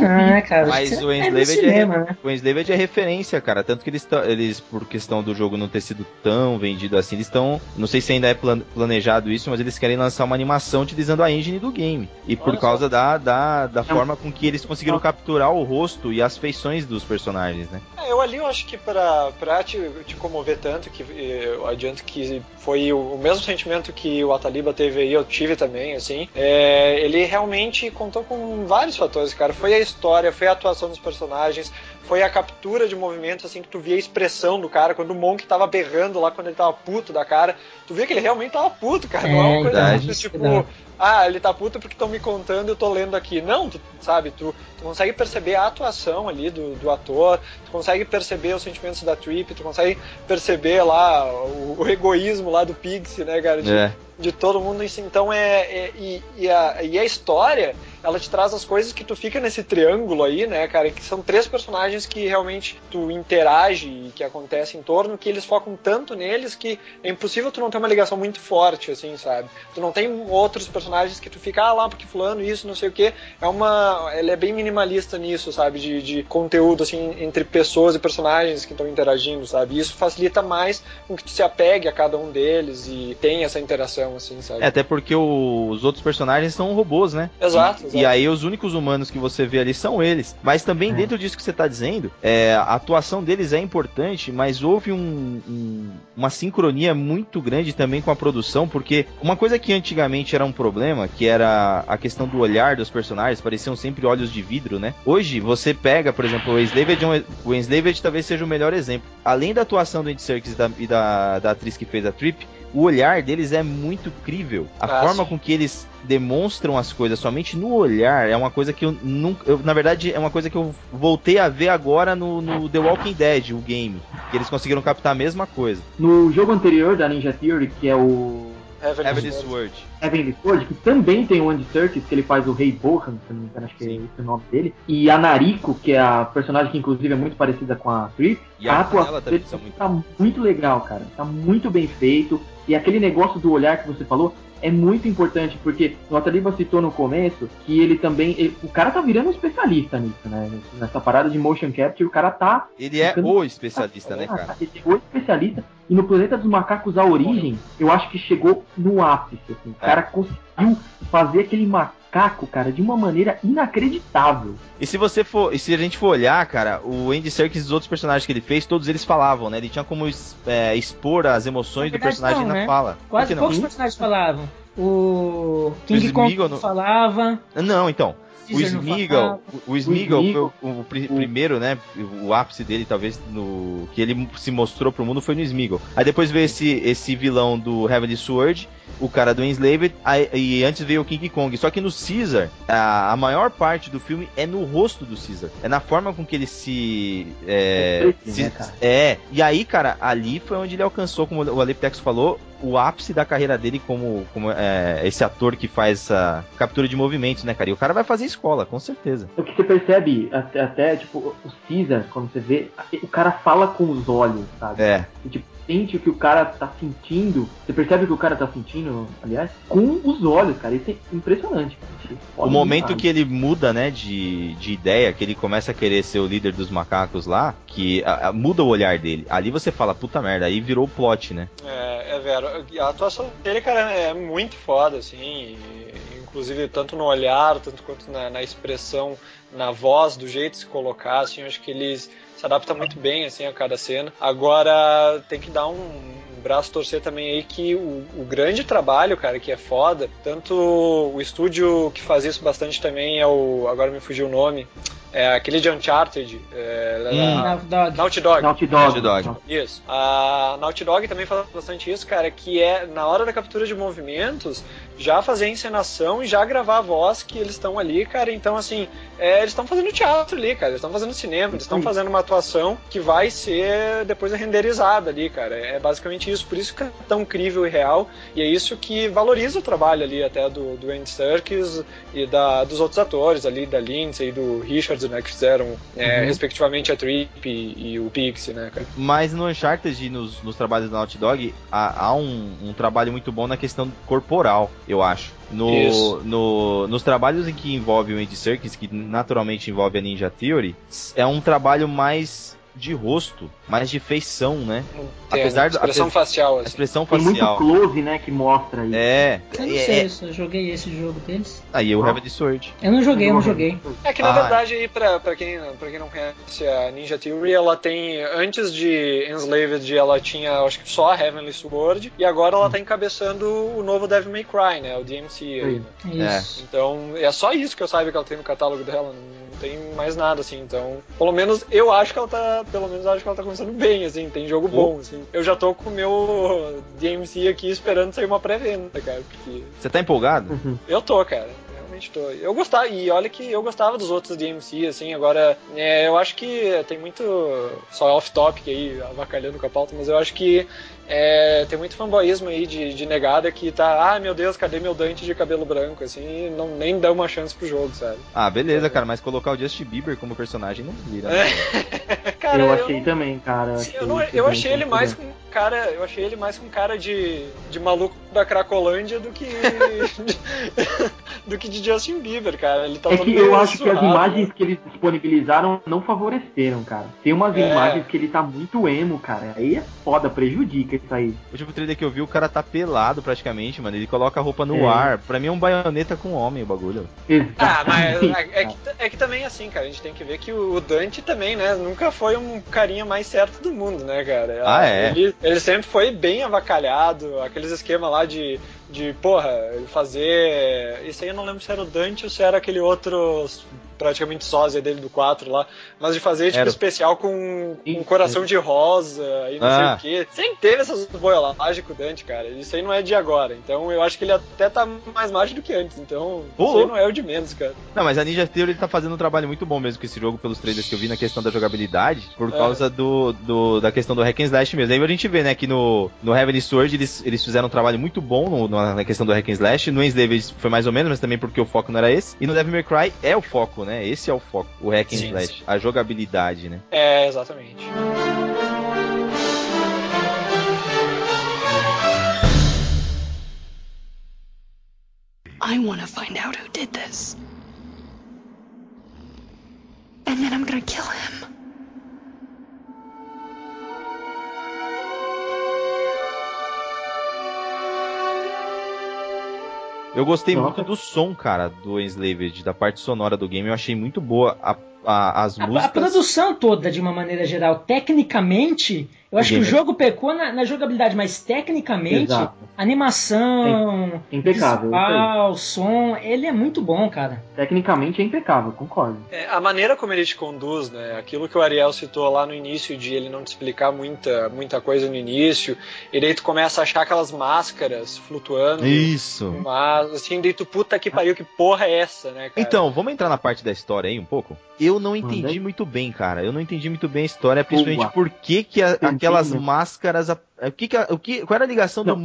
né, cara? Mas o é Enslaved é, cinema, né? o Enslaved é referência, cara. Tanto que eles, eles, por questão do jogo não ter sido tão vendido assim, eles estão. Não sei se ainda é plan- planejado isso, mas eles querem lançar uma animação utilizando a engine do game. E por Olha causa da, da, da É um- forma com que eles conseguiram capturar o rosto e as feições dos personagens, né? É, eu ali eu acho que pra, pra te, te comover tanto, que eu adianto que foi o, o mesmo sentimento que o Ataliba teve aí, eu tive também, assim. é, ele realmente contou com vários fatores, cara. Foi a história, foi a atuação dos personagens, foi a captura de movimento, assim, que tu via a expressão do cara, quando o Monk tava berrando lá, quando ele tava puto da cara, tu via que ele realmente tava puto, cara. Não é uma É, coisa verdade. muito, tipo, Verdade. ah, ele tá puto porque estão me contando e eu tô lendo aqui. Não, tu sabe, tu, tu consegue perceber a atuação ali do, do ator, tu consegue perceber os sentimentos da Trip, tu consegue perceber lá o, o egoísmo lá do Pixie, né, cara? De, É. de todo mundo si. Então é. é- e, e a, e a história, ela te traz as coisas que tu fica nesse triângulo aí, né, cara? Que são três personagens que realmente tu interage e que acontece em torno, que eles focam tanto neles que é impossível tu não ter uma ligação muito forte, assim, sabe? Tu não tem outros personagens que tu fica, ah lá, porque fulano, isso, não sei o que. É uma. Ela é bem minimalista nisso, sabe? De, de conteúdo, assim, entre pessoas e personagens que estão interagindo, sabe? E isso facilita mais com que tu se apegue a cada um deles e tenha essa interação, assim, sabe? É, até porque o- os outros personagens são robôs, né? Exato, E, exato. e aí os únicos humanos que você vê ali são eles. Mas também É. dentro disso que você tá dizendo, é, a atuação deles é importante, mas houve um- um- uma sincronia muito grande também com a produção, porque uma coisa que antigamente era um problema, que era a questão do olhar dos personagens, pareciam sempre olhos de vidro, né? Hoje você pega, por exemplo, o Enslaved, é o Enslaved talvez seja o melhor exemplo. Além da atuação do Andy Serkis e da, e da, da atriz que fez a Trip, o olhar deles é muito crível. A forma com que eles demonstram as coisas somente no olhar é uma coisa que eu nunca. eu, na verdade, é uma coisa que eu voltei a ver agora no, no The Walking Dead, o game. Que eles conseguiram captar a mesma coisa. No jogo anterior da Ninja Theory, que é o Heavenly Sword. Heavenly Sword, que também tem o Andy Serkis, que ele faz o Rei Bohan, se não me engano, acho que é Sim. esse o nome dele. E a Nariko, que é a personagem que inclusive é muito parecida com a Trip. E a atuação Canela também dele são muito. tá muito legal, cara. Tá muito bem feito. E aquele negócio do olhar que você falou é muito importante, porque o Ataliba citou no começo que ele também. ele- o cara tá virando um especialista nisso, né? Nessa parada de motion capture, o cara tá. Ele é ficando- o especialista, né, cara? Ele chegou especialista. E no Planeta dos Macacos, a origem, eu acho que chegou no ápice. Assim. O É. cara conseguiu fazer aquele macaco, cara, de uma maneira inacreditável. E se você for, e se a gente for olhar, cara, o Andy Serkis e os outros personagens que ele fez, todos eles falavam, né? Ele tinha como es- é, expor as emoções do personagem não, na né? fala. Quase poucos personagens falavam. O King Kong não- falava. Não, então. O Smeagol, o, o Smeagol foi o, o pri- primeiro, né? O ápice dele, talvez, no que ele se mostrou pro mundo foi no Smeagol. Aí depois veio esse, esse vilão do Heavenly Sword, o cara do Enslaved, aí- e antes veio o King Kong. Só que no Caesar, a, a maior parte do filme é no rosto do Caesar. É na forma com que ele se. É, É se- né, é. E aí, cara, ali foi onde ele alcançou, como o Aleptex falou, o ápice da carreira dele como, como é, esse ator que faz essa captura de movimentos, né, cara? E o cara vai fazer escola, com certeza. O que você percebe, até, até, tipo, o Caesar, quando você vê, o cara fala com os olhos, sabe? É. E, tipo, sente o que o cara tá sentindo. Você percebe o que o cara tá sentindo, aliás, com os olhos, cara. Isso é impressionante, cara. É O momento demais. que ele muda, né, de, de ideia, que ele começa a querer ser o líder dos macacos lá, que a- a- muda o olhar dele. Ali você fala, puta merda, aí virou o plot, né? É, é vero. A atuação dele, cara, é muito foda, assim. e- inclusive, tanto no olhar, tanto quanto na, na expressão, na voz, do jeito de se colocar, assim, eu acho que eles se adaptam muito bem, assim, a cada cena. Agora, tem que dar um, braço torcer também aí que o, o grande trabalho, cara, que é foda, tanto o estúdio que faz isso bastante também é o... agora me fugiu o nome... É aquele de Uncharted, é, Hum. da- Naughty Dog. Naughty Dog. Naughty Dog. Naughty Dog. Isso. A Naughty Dog também fala bastante isso, cara, que é na hora da captura de movimentos, já fazer a encenação e já gravar a voz que eles estão ali, cara. Então, assim, é, eles estão fazendo teatro ali, cara. Eles estão fazendo cinema, eles estão fazendo uma atuação que vai ser depois renderizada ali, cara. É basicamente isso. Por isso que é tão crível e real. E é isso que valoriza o trabalho ali, até do, do Andy Serkis e da, dos outros atores ali, da Lindsay, do Richards né, que fizeram é, Uhum. respectivamente a Trip e, e o Pixie, né, cara. Mas no Uncharted e nos, nos trabalhos da Naughty Dog, há, há um, um trabalho muito bom na questão corporal, eu acho. No, no- nos trabalhos em que envolve o Andy Serkis, que naturalmente envolve a Ninja Theory, é um trabalho mais de rosto, mais de feição, né? Não tem Apesar a do- expressão apesar- facial, A assim. expressão Tem muito close, né, que mostra isso. É, Eu não é- sei é- se eu joguei esse jogo deles. aí o Heavenly Sword. Eu não joguei, eu não joguei. É que na Ah, verdade aí pra, pra, quem, pra quem não conhece a Ninja Theory, ela tem antes de Enslaved ela tinha acho que só a Heavenly Sword e agora ela tá encabeçando o novo Devil May Cry, né, o DMC aí, né? Isso. Então é só isso que eu saiba que ela tem no catálogo dela, tem mais nada assim. Então, pelo menos eu acho que ela tá, pelo menos eu acho que ela tá começando bem assim, tem jogo bom assim. Eu já tô com o meu DMC aqui esperando sair uma pré-venda, cara, porque Você tá empolgado? Uhum. eu tô, cara. Realmente tô. Eu gostava, e olha que eu gostava dos outros DMC, assim, agora é, eu acho que tem muito. Só off-topic aí, avacalhando com a pauta, mas eu acho que é, tem muito fanboyismo aí de, de negada que tá, ah meu Deus, cadê meu Dante de cabelo branco? Assim, não, nem dá uma chance pro jogo, sabe? Ah, beleza, cara, mas colocar o Justin Bieber como personagem não vira. né? Cara, eu achei não- também, cara. Sim, eu, não- eu achei ele mais com cara, eu achei ele mais com cara de, de maluco da Cracolândia do que do que de Justin Bieber, cara. Ele tá É que eu acho que as imagens né? que eles disponibilizaram não favoreceram, cara. Tem umas É. imagens que ele tá muito emo, cara. Aí é foda, prejudica isso aí. O último trailer que eu vi, o cara tá pelado praticamente, mano. Ele coloca a roupa no É. ar. Pra mim é um baioneta com homem o bagulho. Ah, mas Exatamente, é, é que, é que também assim, cara, a gente tem que ver que o Dante também, né, nunca foi um carinha mais certo do mundo, né, cara? Ah, é? Ele, ele sempre foi bem avacalhado, aqueles esquemas lá de, de, porra, fazer. Isso aí eu não lembro se era o Dante ou se era aquele outro praticamente sósia dele do 4 lá, mas de fazer tipo Era. especial com, com um coração de rosa e não Ah. sei o que. Sempre teve essas boiolagens com o Dante, cara. Isso aí não é de agora. Então eu acho que ele até tá mais macho do que antes. Então, isso aí não é o de menos, cara. Não, mas a Ninja Theory tá fazendo um trabalho muito bom mesmo com esse jogo, pelos trailers que eu vi na questão da jogabilidade, por É. causa do, do- da questão do hack and slash mesmo. Aí a gente vê, né, que no, no Heavenly Sword eles, eles fizeram um trabalho muito bom no- no- na questão do hack and slash. No Enslaved foi mais ou menos, mas também porque o foco não era esse. E no Devil May Cry é o foco, né? Esse é o foco, o hack and Sim, slash, sim. a jogabilidade, né? É, exatamente. I want to find out who did this. And then I'm gonna kill him. Eu gostei Nossa. muito do som, cara, do Enslaved, da parte sonora do game. Eu achei muito boa a- a- as A, a músicas. produção toda, de uma maneira geral, tecnicamente, eu O acho que o game é- jogo pecou na, na jogabilidade, mas tecnicamente, Exato. animação, Impecável, isso aí. visual, som, ele é muito bom, cara. Tecnicamente é impecável, concordo. É, a maneira como ele te conduz, né? Aquilo que o Ariel citou lá no início de ele não te explicar muita, muita coisa no início, e daí tu começa a achar aquelas máscaras flutuando. Isso. Mas, assim, daí tu, puta que pariu, que porra é essa, né, cara? Então, vamos entrar na parte da história aí um pouco? Eu não entendi aí. muito bem, cara. Eu não entendi muito bem a história, principalmente Boa. por que, que a- Entendi, aquelas né? máscaras. a- O que que o que, qual era a ligação do Não.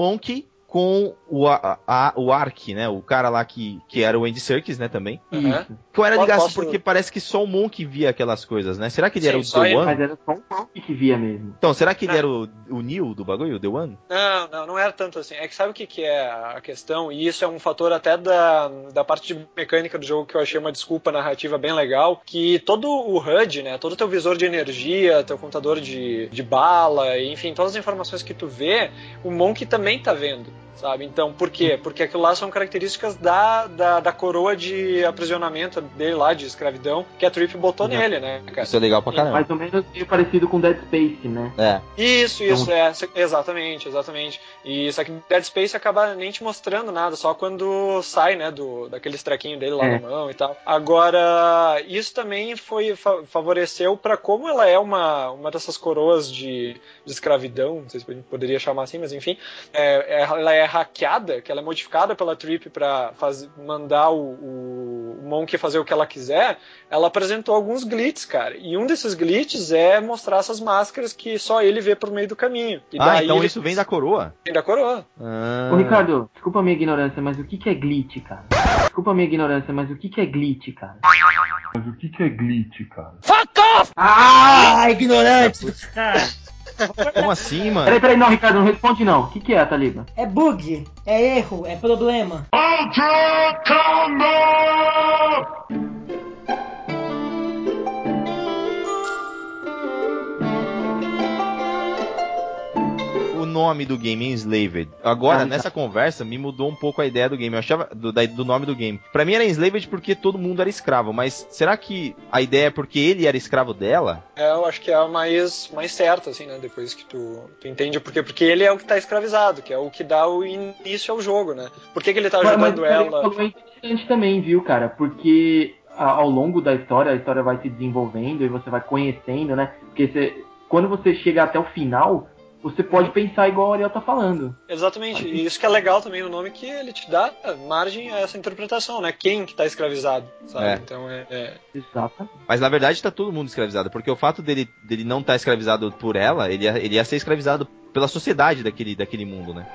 Com o, a, a- o Ark, né? O cara lá que, que era o Andy Serkis, né, também. Aham. Isso. Qual era a Posso- ligação? posso- Porque parece que só o Monkey via aquelas coisas, né? Será que ele Sim, era o The ele, One? Mas era só um Monkey que via mesmo. Então, será que ele Não. era o, o Neil do bagulho, o The One? Não, não, não era tanto assim. É que sabe o que, que é a questão? E isso é um fator até da, da parte de mecânica do jogo que eu achei uma desculpa narrativa bem legal. Que todo o HUD, né? Todo o teu visor de energia, teu contador de, de bala, enfim, todas as informações que tu vê, o Monk também tá vendo. Sabe? Então, por quê? Porque aquilo lá são características da, da, da coroa de aprisionamento dele lá, de escravidão, que a Trip botou Uhum. nele, né, cara? Isso é legal pra caramba. Mais ou menos meio parecido com Dead Space, né? É. Isso, isso, Então- é, se- exatamente, exatamente. E só que Dead Space acaba nem te mostrando nada, só quando sai, né, do, daqueles trequinhos dele lá É. na mão e tal. Agora, isso também foi fa- favoreceu pra como ela é uma, uma dessas coroas de, de escravidão, não sei se a gente poderia chamar assim, mas enfim, é, é- ela é hackeada, que ela é modificada pela Trip pra faz, mandar o, o, o Monkey fazer o que ela quiser, ela apresentou alguns glitches, cara. E um desses glitches é mostrar essas máscaras que só ele vê por meio do caminho. E Ah, daí então ele- isso vem da coroa? vem da coroa. Ah. Ô Ricardo, desculpa a minha ignorância, mas o que, que é glitch, cara? Desculpa a minha ignorância, mas o que, que é glitch, cara? Mas o que, que é glitch, cara? Ah, ignorante! Cara, Como assim, mano? Peraí, peraí, não, Ricardo, não responde não. O que, que é, Taliba? é bug, é erro, é problema. Ultra Combo! Nome do game Enslaved. Agora, Ah, nessa conversa, me mudou um pouco a ideia do game. Eu achava do, da- do nome do game. Pra mim era Enslaved porque todo mundo era escravo, mas será que a ideia é porque ele era escravo dela? É, eu acho que é a mais, mais certa, assim, né? Depois que tu, tu entende o porquê. Porque ele é o que tá escravizado, que é o que dá o início ao jogo, né? Por que, que ele tá Mas- ajudando mas ela? falou é interessante também, viu, cara? Porque ao longo da história, a história vai se desenvolvendo e você vai conhecendo, né? Porque você- quando você chega até o final, você pode pensar igual o Ariel tá falando. Exatamente. E isso que é legal também no nome, que ele te dá margem a essa interpretação, né? Quem que tá escravizado, sabe? É. Então é, é- Exatamente. Mas na verdade tá todo mundo escravizado, porque o fato dele, dele não estar escravizado por ela, ele ia, ele ia ser escravizado pela sociedade daquele, daquele mundo, né?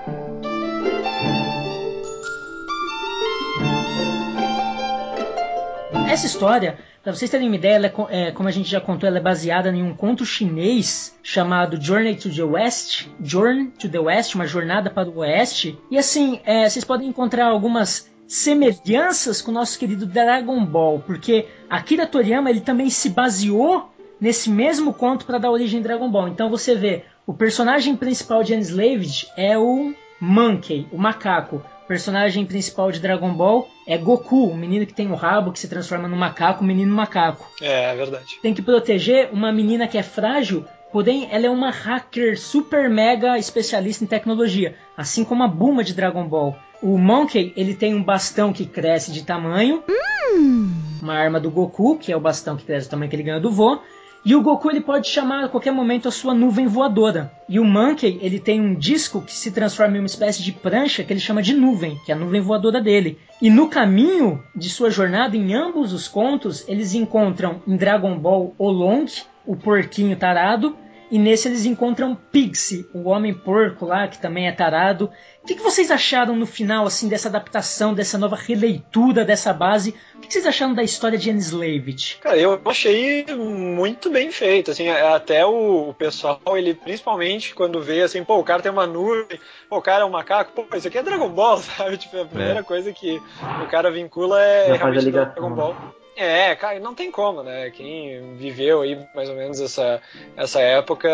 Essa história, pra vocês terem uma ideia, ela é é, como a gente já contou, ela é baseada em um conto chinês chamado Journey to the West. Journey to the West, uma jornada para o oeste. E assim, é, vocês podem encontrar algumas semelhanças com o nosso querido Dragon Ball, porque Akira Toriyama ele também se baseou nesse mesmo conto para dar origem a Dragon Ball. Então você vê, o personagem principal de Enslaved é o Monkey, o macaco. O personagem principal de Dragon Ball é Goku, o menino que tem o rabo que se transforma no macaco, o menino macaco. é, é verdade. Tem que proteger uma menina que é frágil, porém ela é uma hacker super mega especialista em tecnologia, assim como a Bulma de Dragon Ball. O Monkey, ele tem um bastão que cresce de tamanho, uma arma do Goku, que é o bastão que cresce do tamanho que ele ganha do vô, e o Goku ele pode chamar a qualquer momento a sua nuvem voadora. E o Monkey ele tem um disco que se transforma em uma espécie de prancha que ele chama de nuvem, que é a nuvem voadora dele. E no caminho de sua jornada, em ambos os contos, eles encontram em Dragon Ball o Long, o porquinho tarado, e nesse eles encontram Pixie, o homem porco lá, que também é tarado. O que, que vocês acharam no final, assim, dessa adaptação, dessa nova releitura dessa base? O que, que vocês acharam da história de Enslaved? Cara, eu achei muito bem feito, assim, é- até o, o pessoal, ele principalmente quando vê, assim, pô, o cara tem uma nuvem, pô, o cara é um macaco, pô, isso aqui é Dragon Ball, sabe? Tipo, a primeira É. coisa que o cara vincula é Já faz a realmente ligação, Dragon né? Ball. É, cara, não tem como, né? Quem viveu aí mais ou menos essa, essa época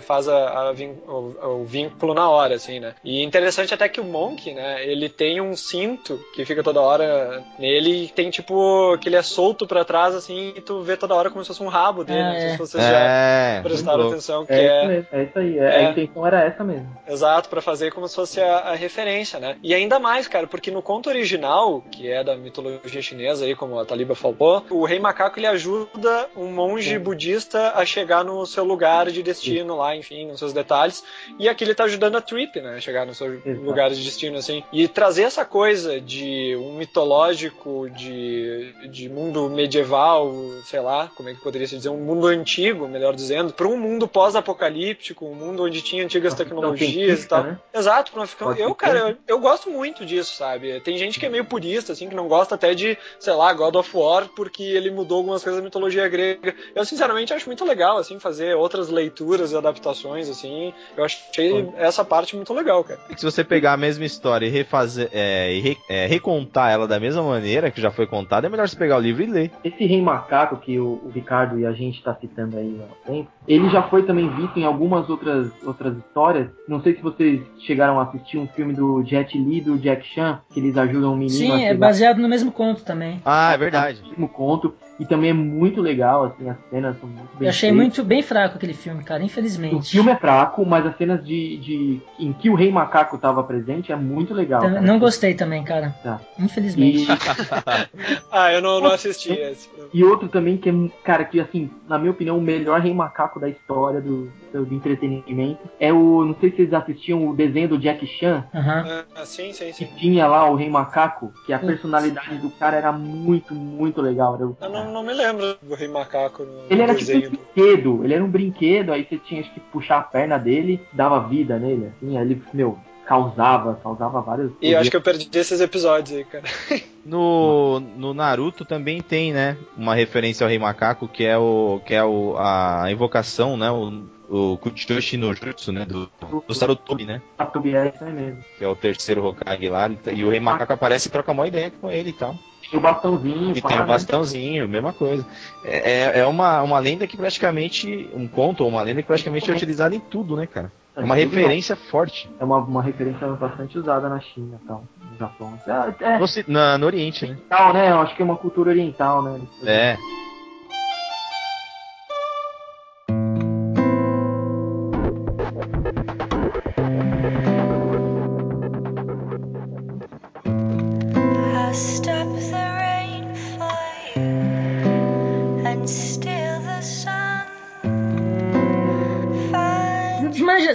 faz a, a vin- o, o vínculo na hora, assim, né? E interessante até que o Monk, né? Ele tem um cinto que fica toda hora nele e tem tipo que ele é solto pra trás, assim, e tu vê toda hora como se fosse um rabo dele. Ah, não sei é. se vocês já É, prestaram muito louco. atenção, que É, é, isso é isso aí. É, É. A intenção era essa mesmo. Exato, pra fazer como se fosse a, a referência, né? E ainda mais, cara, porque no conto original, que é da mitologia chinesa aí, como a Taliba falou, o rei macaco ele ajuda um monge budista a chegar no seu lugar de destino lá, enfim, nos seus detalhes. E aqui ele tá ajudando a Trip, né? A chegar no seu Exato. lugar de destino, assim. E trazer essa coisa de um mitológico, de, de mundo medieval, sei lá, como é que poderia se dizer, um mundo antigo, melhor dizendo, para um mundo pós-apocalíptico, um mundo onde tinha antigas tecnologias e tal. né? Exato, pra ficção. Eu, cara, eu, eu gosto muito disso, sabe? Tem gente que é meio purista, assim, que não gosta até de, sei lá, God of War, porque ele mudou algumas coisas da mitologia grega. Eu, sinceramente, acho muito legal, assim, fazer outras leituras e adaptações, assim. Eu achei essa parte muito legal, cara. É você pegar a mesma história e refazer é, e re- é, recontar ela da mesma maneira que já foi contada, é melhor você pegar o livro e ler. Esse rei macaco que o, o Ricardo e a gente está citando aí há tempo, ele já foi também visto em algumas outras, outras histórias. Não sei se vocês chegaram a assistir um filme do Jet Li e do Jack Chan, que eles ajudam o menino a Sim, é baseado no mesmo conto também. Ah, é verdade. no mesmo conto. E também é muito legal, assim, as cenas são muito bem Eu achei feitas. muito bem fraco aquele filme, cara, O infelizmente. filme é fraco, mas as cenas de, de em que o Rei Macaco estava presente é muito legal. Tam- cara. Não gostei também, cara. Tá. Infelizmente. E, Ah, eu não, não assisti esse. e outro também que é, cara, que assim, na minha opinião, o melhor Rei Macaco da história do, do, do entretenimento é o. Não sei se vocês assistiam o desenho do Jack Chan, Aham. Ah, sim, sim, que sim. tinha lá o Rei Macaco, que a Putz. personalidade do cara era muito, muito legal. Era o- Eu não, não me lembro do Rei Macaco no Ele era tipo desenho. um do- brinquedo, ele era um brinquedo, aí você tinha que puxar a perna dele, dava vida nele, assim, aí ele, meu, causava, causava vários. E eu acho que eu perdi esses episódios aí, cara. No, no Naruto também tem, né? Uma referência ao Rei Macaco, que é o que é o, a invocação, né? O, o Kuchoshi no Jutsu, né? Do, do Sarutobi, né? A Tobi é isso aí mesmo. Que é o terceiro Hokage lá. E o Rei Macaco aparece e troca uma ideia com ele e tal. Tinha o bastãozinho, E pá, tem um né? bastãozinho, mesma coisa. É, é- é uma, uma lenda que praticamente. Um conto ou uma lenda que praticamente é utilizada em tudo, né, cara? É uma Tudo referência forte. É uma, uma referência bastante usada na China e tal, no Japão. É, é No, Oci- na- no Oriente, né? oriental, né? Eu acho que é uma cultura oriental, né? É.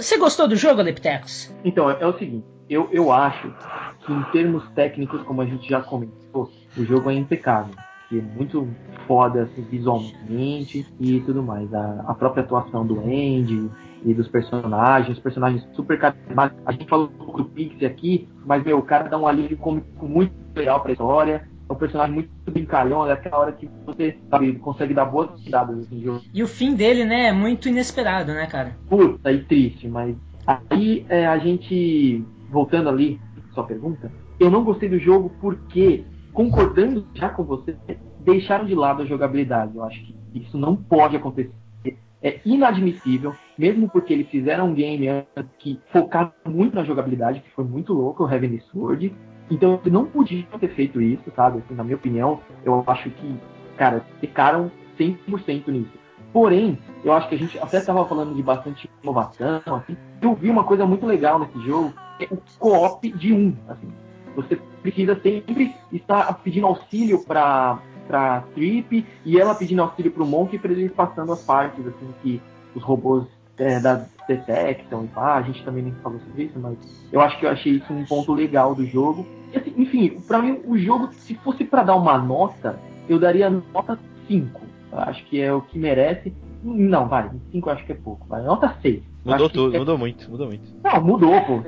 você gostou do jogo, Leptecos? Então, é, é o seguinte, eu, eu acho que em termos técnicos, como a gente já comentou, o jogo é impecável. É muito foda assim, visualmente e tudo mais. A, a própria atuação do Andy e dos personagens, personagens super carismáticos. A gente falou um pouco do Pixie aqui, mas meu, o cara dá um alívio muito legal pra história. É um personagem muito brincalhão, é aquela hora que você sabe, consegue dar boas assim, de jogo. E o fim dele, né, é muito inesperado, né, cara? puta e triste, mas aí é, a gente, voltando ali, sua pergunta, eu não gostei do jogo porque, concordando já com você, deixaram de lado a jogabilidade. Eu acho que isso não pode acontecer. É inadmissível, mesmo porque eles fizeram um game que focava muito na jogabilidade, que foi muito louco, o Heavenly Sword. Então não podiam ter feito isso, sabe? Assim, na minha opinião, eu acho que, cara, ficaram 100% nisso. Porém, eu acho que a gente até estava falando de bastante inovação, assim. Eu vi uma coisa muito legal nesse jogo, que é o co-op de um, assim. Você precisa sempre estar pedindo auxílio para para Trip e ela pedindo auxílio para o Monk para eles passando as partes assim que os robôs é, da detectam e pá, a gente também nem falou sobre isso, mas eu acho que eu achei isso um ponto legal do jogo. E, assim, enfim, para mim o jogo, se fosse para dar uma nota, eu daria nota 5. Eu acho que é o que merece. Não, vai, 5 eu acho que é pouco. Vai, nota 6. Eu Mudou tudo, é- mudou muito, mudou muito. Não, mudou, pô.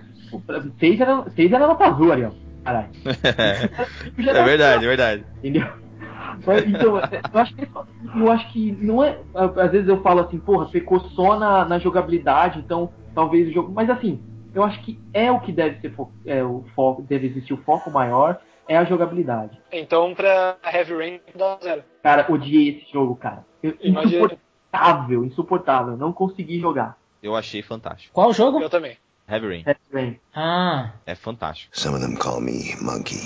6 era, seis era nota azul, Ariel. Caralho. É verdade, é verdade. Entendeu? Então, eu acho que eu acho que não é. Às vezes eu falo assim, porra, pecou só na, na jogabilidade, então talvez o jogo. Mas assim, eu acho que é o que deve ser fo- é, o foco, deve existir o foco maior, é a jogabilidade. Então, pra Heavy Rain, dá zero. Cara, odiei esse jogo, cara. Eu-. Insuportável, insuportável. Não consegui jogar. Eu achei fantástico. Qual jogo? Eu também. Heavy Rain É, bem. Ah, é fantástico. Some of them call me Monkey.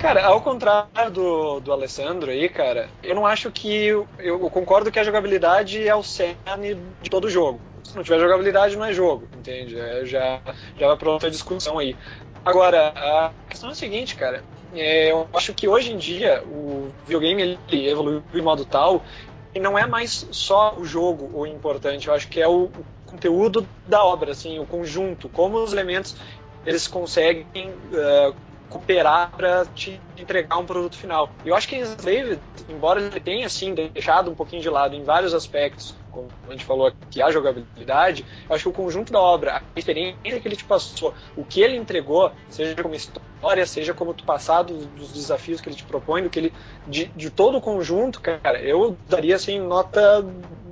Cara, ao contrário do, do Alessandro aí, cara, eu não acho que. Eu, eu concordo que a jogabilidade é o cerne de todo jogo. Se não tiver jogabilidade, não é jogo, entende? É, já, já vai pra outra discussão aí. Agora, a questão é a seguinte, cara. é, eu acho que hoje em dia o videogame ele evoluiu de modo tal que não é mais só o jogo o importante. Eu acho que é o, conteúdo da obra, assim, o conjunto, como os elementos eles conseguem eh, cooperar para te entregar um produto final. Eu acho que Slave, embora ele tenha assim deixado um pouquinho de lado em vários aspectos, como a gente falou aqui, a jogabilidade, eu acho que o conjunto da obra, a experiência que ele te passou, o que ele entregou, seja como história, seja como tu passar dos, dos desafios que ele te propõe, do que ele de, de todo o conjunto, cara, eu daria assim nota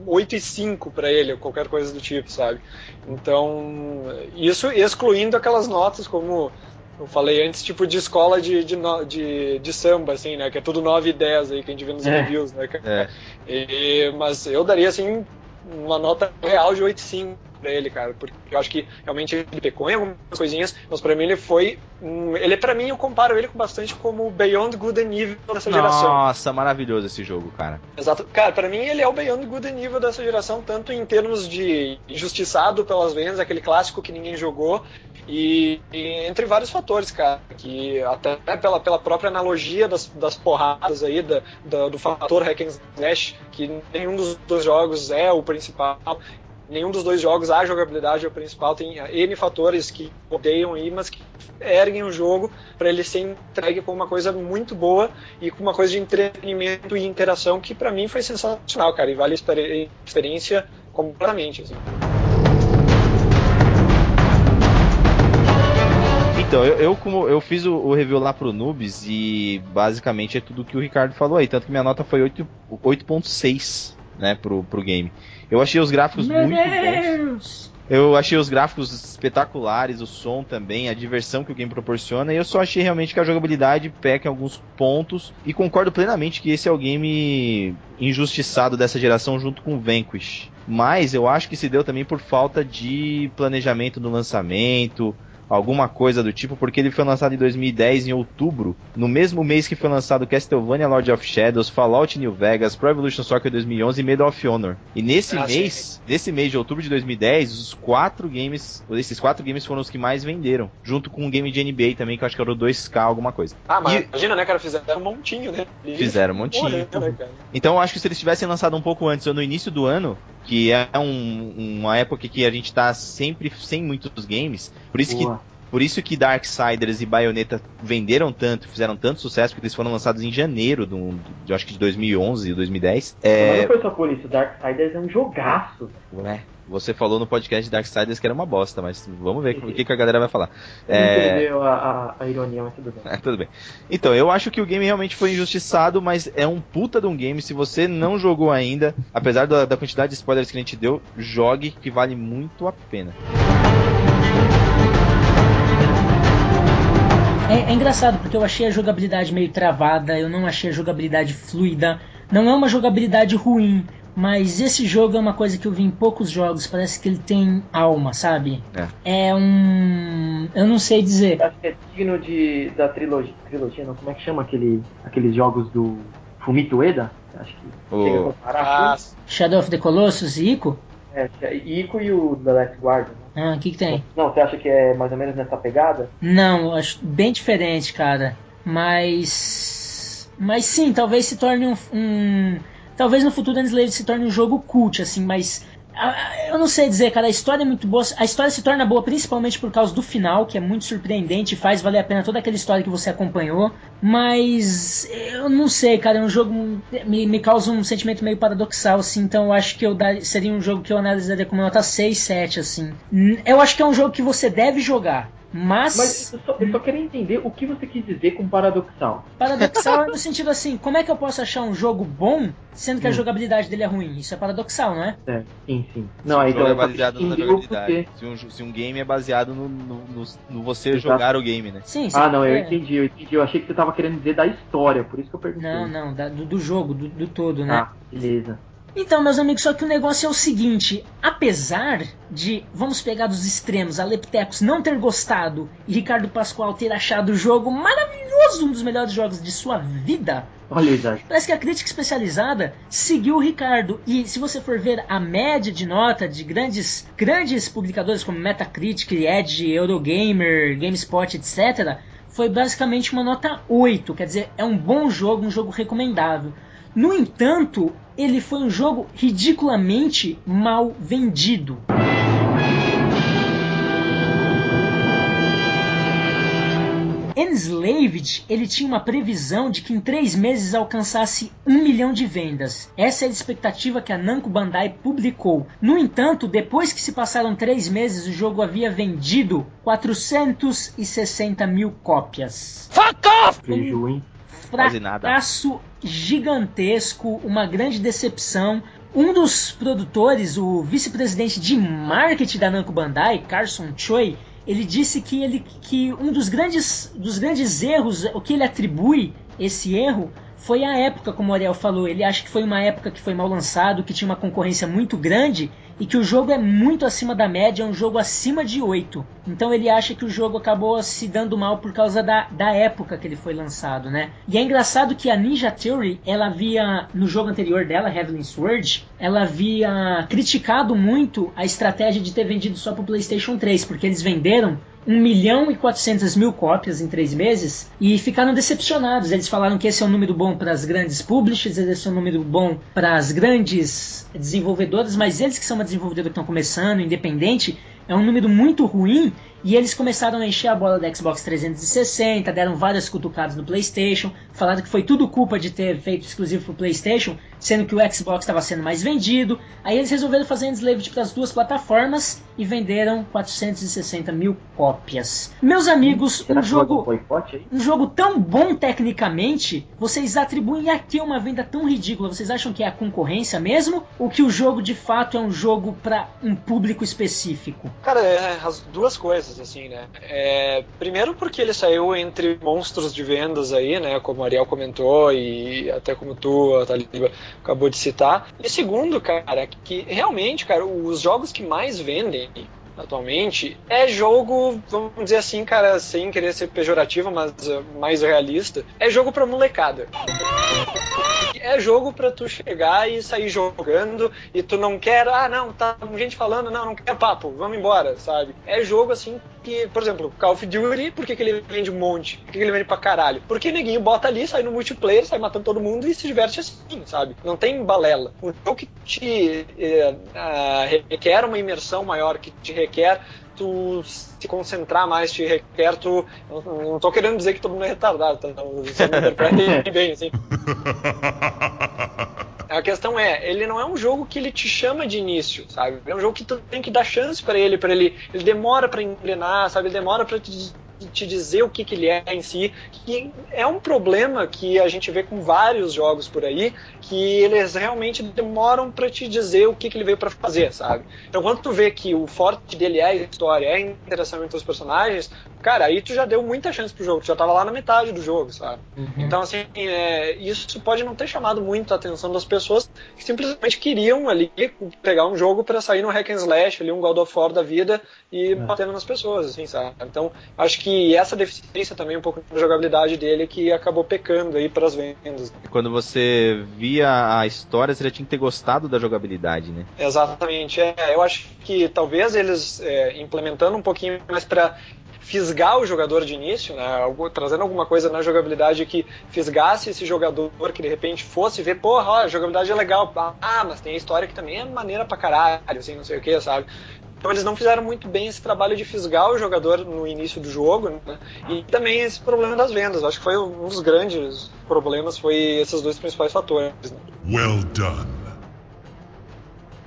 8 e 5 para ele, ou qualquer coisa do tipo, sabe? Então, isso excluindo aquelas notas como eu falei antes, tipo de escola de, de, de, de samba, assim, né? Que é tudo 9 e 10 aí que a gente vê nos É. reviews, né? É. E- mas eu daria, assim, uma nota real de 8,5 pra ele, cara, porque eu acho que realmente ele pecou em algumas coisinhas, mas pra mim ele foi. um- ele, pra mim, eu comparo ele com bastante como o Beyond Good and Evil dessa geração. Nossa, maravilhoso esse jogo, cara. Exato. Cara, pra mim ele é o Beyond Good and Evil dessa geração, tanto em termos de injustiçado pelas vendas, aquele clássico que ninguém jogou, e, e entre vários fatores, cara, que até pela, pela própria analogia das, das porradas aí, da, da- do fator hack and slash, que nenhum dos dois jogos é o principal, nenhum dos dois jogos a jogabilidade é o principal, tem N fatores que odeiam aí, mas que erguem o jogo para ele ser entregue com uma coisa muito boa e com uma coisa de entretenimento e interação que pra mim foi sensacional, cara, e vale a experi- experiência completamente. Assim. Então, eu, eu como eu fiz o, o review lá pro Noobs e basicamente é tudo que o Ricardo falou aí, tanto que minha nota foi 8 8.6, né, pro, pro game. Eu achei os gráficos Meu muito bons. Deus! Eu achei os gráficos espetaculares, o som também, a diversão que o game proporciona, e eu só achei realmente que a jogabilidade peca em alguns pontos, e concordo plenamente que esse é o game injustiçado dessa geração junto com o Vanquish. Mas eu acho que se deu também por falta de planejamento no lançamento, alguma coisa do tipo, porque ele foi lançado em 2010 em outubro, no mesmo mês que foi lançado Castlevania Lord of Shadows, Fallout New Vegas, Pro Evolution Soccer 2011 e Medal of Honor. E nesse Ah, mês, nesse mês de outubro de 2010, os quatro games, esses quatro games foram os que mais venderam, junto com um game de NBA também, que eu acho que era o 2K alguma coisa. Ah, mas E- imagina, né, cara, fizeram um montinho, né? E- Fizeram um montinho. Morreu, né? Então eu acho que se eles tivessem lançado um pouco antes, ou no início do ano, que é um- uma época que a gente tá sempre sem muitos games, por isso que Boa. por isso que Darksiders e Bayonetta venderam tanto, fizeram tanto sucesso, porque eles foram lançados em janeiro do, de, acho que de 2011 ou 2010. Mas É, não foi só por isso, Darksiders é um jogaço. ué, você falou no podcast de Darksiders que era uma bosta, mas vamos ver o que, que a galera vai falar. É, entendeu a, a, a ironia, mas tudo bem. É, tudo bem. Então, eu acho que o game realmente foi injustiçado, mas é um puta de um game. Se você não jogou ainda, apesar da, da quantidade de spoilers que a gente deu, jogue que vale muito a pena. É, é engraçado porque eu achei a jogabilidade meio travada, eu não achei a jogabilidade fluida. Não é uma jogabilidade ruim, mas esse jogo é uma coisa que eu vi em poucos jogos. Parece que ele tem alma, sabe? É, um. Eu não sei dizer. Acho que é digno de, da trilogia, trilogia não, como é que chama aquele, aqueles jogos do Fumito Ueda? Acho que O- chega a comparar Ah, Shadow of the Colossus e Ico? é, Ico e o The Last Guardian. né? Ah, o que, que tem? Não, você acha que é mais ou menos nessa pegada? Não, acho bem diferente, cara. Mas. Mas sim, talvez se torne um. um- talvez no futuro Enslaved se torne um jogo cult, assim, mas. Eu não sei dizer, cara, a história é muito boa. A história se torna boa principalmente por causa do final, que é muito surpreendente e faz valer a pena toda aquela história que você acompanhou. Mas eu não sei, cara, é um jogo me, me causa um sentimento meio paradoxal, assim, então eu acho que eu dar, seria um jogo que eu analisaria como nota 6, 7, assim. Eu acho que é um jogo que você deve jogar. Mas, Mas eu só, eu só queria entender o que você quis dizer com paradoxal. paradoxal é no sentido assim, como é que eu posso achar um jogo bom sendo que a Hum. jogabilidade dele é ruim? Isso é paradoxal, não é? É, sim, sim. Se Não, um aí jogo então é baseado na jogabilidade. Se um, se um game é baseado no, no- no- no você Exato. jogar o game, né? Sim, Ah, não, eu é- entendi, eu entendi. Eu achei que você tava querendo dizer da história, por isso que eu perguntei. Não, não, da- do, do jogo, do, do todo, né? Ah, beleza. Então, meus amigos, só que o negócio é o seguinte: apesar de, vamos pegar dos extremos, a Leptecos não ter gostado e Ricardo Pascoal ter achado o jogo maravilhoso, um dos melhores jogos de sua vida, Olha. Parece que a crítica especializada seguiu o Ricardo. E se você for ver a média de nota de grandes, grandes publicadores como Metacritic, Edge, Eurogamer, GameSpot, etc., foi basicamente uma nota 8. Quer dizer, é um bom jogo, um jogo recomendável. No entanto, ele foi um jogo ridiculamente mal vendido. Enslaved, ele tinha uma previsão de que em três meses alcançasse um milhão de vendas. Essa é a expectativa que a Namco Bandai publicou. No entanto, depois que se passaram três meses, o jogo havia vendido 460 mil cópias. Quase nada. Fracasso gigantesco, uma grande decepção. Um dos produtores, o vice-presidente de marketing da Namco Bandai, Carson Choi, ele disse que, ele, que um dos grandes, dos grandes erros, o que ele atribui esse erro, foi a época, como o Ariel falou. Ele acha que foi uma época que foi mal lançado, que tinha uma concorrência muito grande e que o jogo é muito acima da média, é um jogo acima de 8. Então ele acha que o jogo acabou se dando mal por causa da, da época que ele foi lançado, né? E é engraçado que a Ninja Theory, ela havia, no jogo anterior dela, Heavenly Sword, ela havia criticado muito a estratégia de ter vendido só pro PlayStation 3, porque eles venderam 1 milhão e 400 mil cópias em três meses e ficaram decepcionados. Eles falaram que esse é um número bom para as grandes publishers, esse é um número bom para as grandes desenvolvedoras, mas eles que são uma desenvolvedora que estão começando, independente, é um número muito ruim e eles começaram a encher a bola da Xbox 360, deram várias cutucadas no PlayStation, falaram que foi tudo culpa de ter feito exclusivo pro PlayStation, sendo que o Xbox estava sendo mais vendido. Aí eles resolveram fazer Enslaved para as duas plataformas e venderam 460 mil cópias. Meus amigos, Será um jogo, um jogo tão bom tecnicamente, vocês atribuem a que uma venda tão ridícula? Vocês acham que é a concorrência mesmo? Ou que o jogo de fato é um jogo para um público específico? Cara, é, as duas coisas, assim, né? É, primeiro porque ele saiu entre monstros de vendas aí, né? Como o Ariel comentou e até como tu, a Taliba, acabou de citar. E segundo, cara, que realmente, cara, os jogos que mais vendem atualmente é jogo, vamos dizer assim, cara, sem querer ser pejorativo, mas uh, mais realista, é jogo pra molecada. É jogo pra tu chegar e sair jogando e tu não quer, ah, não, tá gente falando, não, não quer papo, vamos embora, sabe? É jogo assim que, por exemplo, Call of Duty, por que, que ele vende um monte? Por que, que ele vende pra caralho? Porque neguinho bota ali, sai no multiplayer, sai matando todo mundo e se diverte assim, sabe? Não tem balela. Um jogo que te eh, ah, requer uma imersão maior, que te requer tu se concentrar mais, te requer tu. Não, não tô querendo dizer que todo mundo é retardado, tá? Não, Você me interprete bem, assim. A questão é, ele não é um jogo que ele te chama de início, sabe? É um jogo que tu tem que dar chance pra ele, para ele, ele demora pra engrenar, sabe? Ele demora pra te, te dizer o que, que ele é em si, que é um problema que a gente vê com vários jogos por aí, que eles realmente demoram pra te dizer o que, que ele veio pra fazer, sabe? Então quando tu vê que o forte dele é a história, é a interação entre os personagens, cara, aí tu já deu muita chance pro jogo, tu já tava lá na metade do jogo, sabe? Então, assim, é, isso pode não ter chamado muito a atenção das pessoas que simplesmente queriam ali pegar um jogo pra sair no hack and slash, ali um God of War da vida e batendo nas pessoas, assim, sabe? Então, acho que essa deficiência também um pouco da jogabilidade dele que acabou pecando aí pras vendas. Quando você via a história, você já tinha que ter gostado da jogabilidade, né? Exatamente. É, eu acho que talvez eles é, implementando um pouquinho mais para fisgar o jogador de início, né, algo- trazendo alguma coisa na jogabilidade que fisgasse esse jogador que de repente fosse ver, porra, ó, a jogabilidade é legal, ah, mas tem a história que também é maneira pra caralho, assim, não sei o que, sabe? Então eles não fizeram muito bem esse trabalho de fisgar o jogador no início do jogo, né? E também esse problema das vendas. Acho que foi um dos grandes problemas, foi esses dois principais fatores. Né? Well done.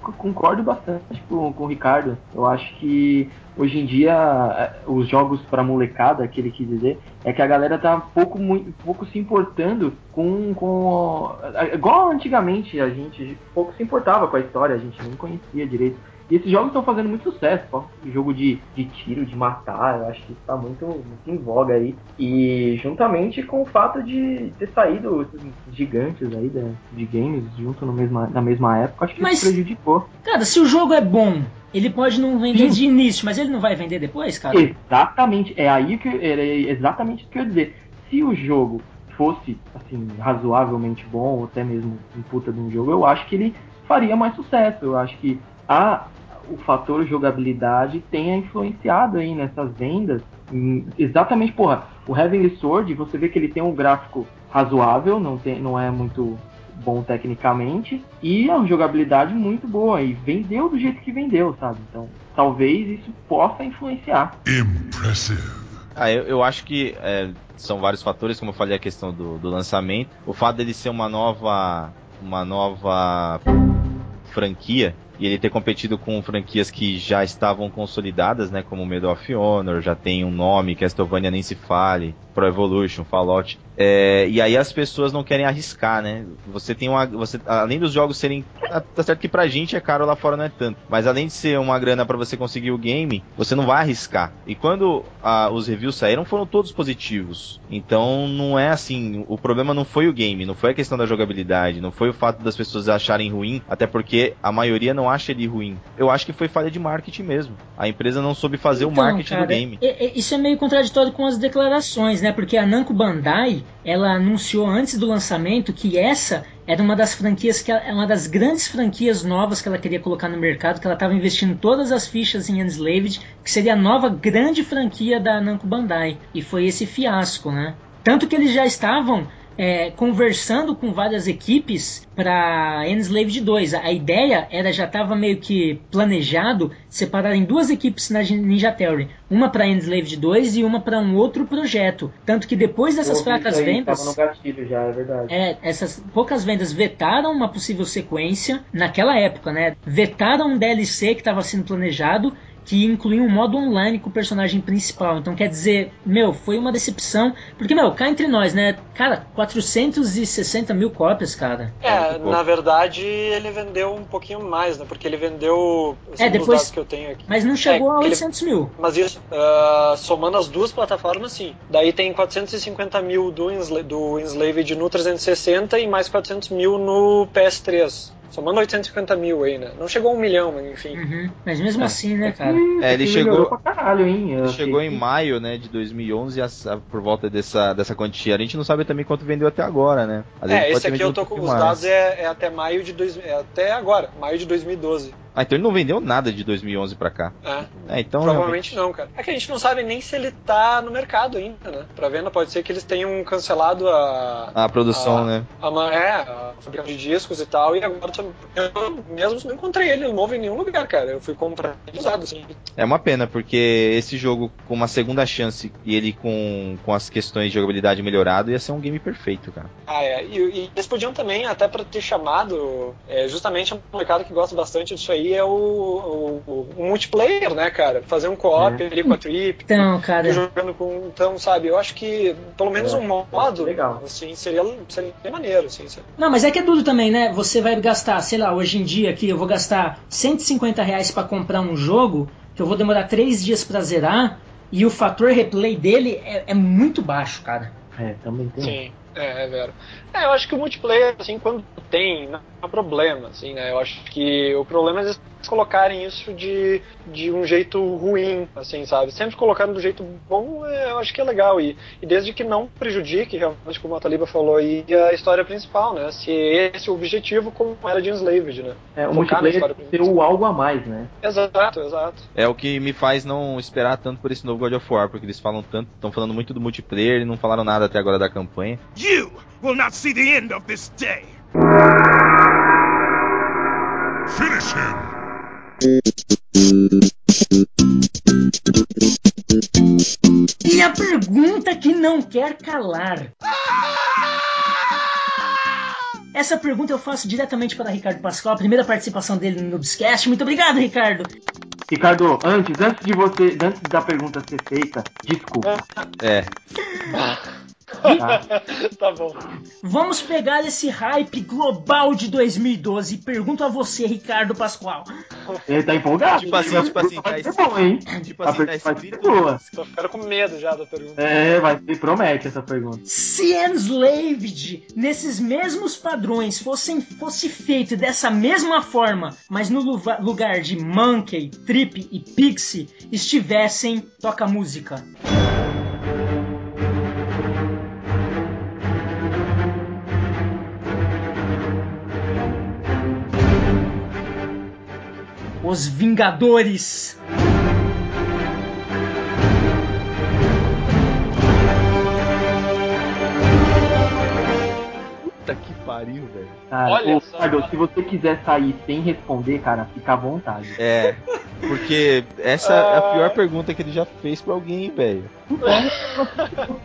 Co- Concordo bastante com, com o Ricardo. Eu acho que hoje em dia eh, os jogos pra molecada, que ele quis dizer, é que a galera tá pouco, muito, pouco se importando com, com. eh, Igual antigamente, a gente pouco se importava com a história, a gente nem conhecia direito. E esses jogos estão fazendo muito sucesso, ó. Jogo de, de tiro, de matar, eu acho que isso tá muito, muito em voga aí. E juntamente com o fato de ter saído esses gigantes aí da- de games junto no mesma, na mesma época, acho que Mas- isso prejudicou. Cara, se o jogo é bom, ele pode não vender Sim. de início, mas ele não vai vender depois, cara? Exatamente, é aí que era exatamente isso que eu ia dizer. Se o jogo fosse assim razoavelmente bom, ou até mesmo um puta de um jogo, eu acho que ele faria mais sucesso. Eu acho que a o fator jogabilidade tenha influenciado aí nessas vendas. Hum, Exatamente, porra, o Heavenly Sword, você vê que ele tem um gráfico razoável, não, tem, não é muito bom tecnicamente, e é uma jogabilidade muito boa, e vendeu do jeito que vendeu, sabe? Então, talvez isso possa influenciar. Impressive. Ah, eu, eu acho que é, são vários fatores, como eu falei, a questão do, do lançamento. O fato dele ser uma nova. Uma nova franquia e ele ter competido com franquias que já estavam consolidadas, né, como Medal of Honor, já tem um nome, Castlevania nem se fale, Pro Evolution, Fallout. É, e aí as pessoas não querem arriscar, né? Você tem uma, você, além dos jogos serem, tá tá certo que pra gente é caro lá fora não é tanto, mas além de ser uma grana para você conseguir o game, você não vai arriscar. E quando ah, os reviews saíram, foram todos positivos. Então não é assim, o problema não foi o game, não foi a questão da jogabilidade, não foi o fato das pessoas acharem ruim, até porque a maioria não não acho ele ruim. Eu acho que foi falha de marketing mesmo. A empresa não soube fazer o Então, marketing cara, do game. é- é- isso é meio contraditório com as declarações, né? Porque a Namco Bandai, ela anunciou antes do lançamento que essa era uma das franquias que é uma das grandes franquias novas que ela queria colocar no mercado, que ela estava investindo todas as fichas em Enslaved, que seria a nova grande franquia da Namco Bandai. E foi esse fiasco, né? Tanto que eles já estavam é, conversando com várias equipes para Enslaved 2. A ideia era já estava meio que planejado separar em duas equipes na Ninja Theory, uma para Enslaved 2 e uma para um outro projeto. Tanto que depois dessas fracas aí, vendas, no gatilho já, é verdade. é, essas poucas vendas vetaram uma possível sequência naquela época, né? Vetaram um DLC que estava sendo planejado que incluía um modo online com o personagem principal. Então quer dizer, meu, foi uma decepção. Porque, meu, cá entre nós, né? Cara, 460 mil cópias, cara. É, muito na verdade ele vendeu um pouquinho mais, né? Porque ele vendeu segundo É, depois- que eu tenho aqui. Mas não chegou É, a ele- 800 mil. Mas isso, ah, somando as duas plataformas, sim. Daí tem 450 mil do, Ensla do Enslaved no 360 e mais 400 mil no PS3. Somando 850 mil aí, né? Não chegou a um milhão, mas enfim. Uhum. Mas mesmo assim, né, cara? Hum, É, ele chegou- caralho, hein? Eu Chegou em maio, né, de 2011, a- a- por volta dessa, dessa quantia. A gente não sabe também quanto vendeu até agora, né? É, esse aqui eu tô com os mais. dados é, é até maio de dois, é até agora, maio de 2012. Ah, então ele não vendeu nada de 2011 pra cá. É. É, então Provavelmente não, cara. É que a gente não sabe nem se ele tá no mercado ainda, né? Pra venda, pode ser que eles tenham cancelado a. a produção, Ah. né? A, ma- é, a fabricação de discos e tal, e agora eu mesmo não encontrei ele novo em nenhum lugar, cara. Eu fui comprar ele usado, assim. É uma pena, porque esse jogo com uma segunda chance e ele com, com as questões de jogabilidade melhorado ia ser um game perfeito, cara. Ah, é. E, e eles podiam também, até pra ter chamado, é, justamente um mercado que gosta bastante disso aí, é o, o, o- multiplayer, né, cara? Fazer um co-op É. ali com a Trip. Então, cara. Jogando com. Então, sabe, eu acho que pelo menos É, um modo, legal. assim, seria, seria maneiro, assim. sabe? Não, mas é que é duro também, né? Você vai gastar, sei lá, hoje em dia aqui eu vou gastar 150 reais pra comprar um jogo que eu vou demorar 3 dias pra zerar e o fator replay dele é, é muito baixo, cara. É, também tem. Sim, é, é vero. É, eu acho que o multiplayer, assim, quando tem, não há problema, assim, né? Eu acho que o problema é eles colocarem isso de, de um jeito ruim, assim, sabe? Sempre colocando do jeito bom, é, eu acho que é legal. E, e desde que não prejudique, realmente, como a Taliba falou aí, a história principal, né? Se esse é o objetivo, como era de Enslaved, né? É, o Focar multiplayer ter o algo a mais, né? Exato, exato. É o que me faz não esperar tanto por esse novo God of War, porque eles falam tanto, estão falando muito do multiplayer e não falaram nada até agora da campanha. You will not see the end of this day. Finish him. E a pergunta que não quer calar. Essa pergunta eu faço diretamente para Ricardo Pascoal, a primeira participação dele no Noobscast. Muito obrigado, Ricardo. Ricardo, antes, antes de você, antes da pergunta ser feita, desculpa. É, Tá? tá bom. Vamos pegar esse hype global de 2012 e pergunto a você, Ricardo Pascoal. Ele tá empolgado? Tipo assim, tipo assim, vai tá ser bom, hein? tipo A assim, tá pergunta vai ser escrito. boa. Tô ficando com medo já da pergunta. É, vai ser, promete essa pergunta. Se Enslaved, nesses mesmos padrões, fossem, fosse feito dessa mesma forma, mas no lugar de Monkey, Trip e Pixie estivessem toca música. Os Vingadores. Puta que pariu, velho. Cara, Olha ô, só, Ricardo, se você quiser sair sem responder, cara, fica à vontade. É, porque essa é a pior pergunta que ele já fez pra alguém, velho.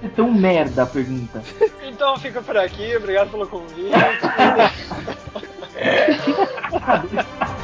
É tão merda a pergunta. Então fica por aqui, obrigado pelo convite.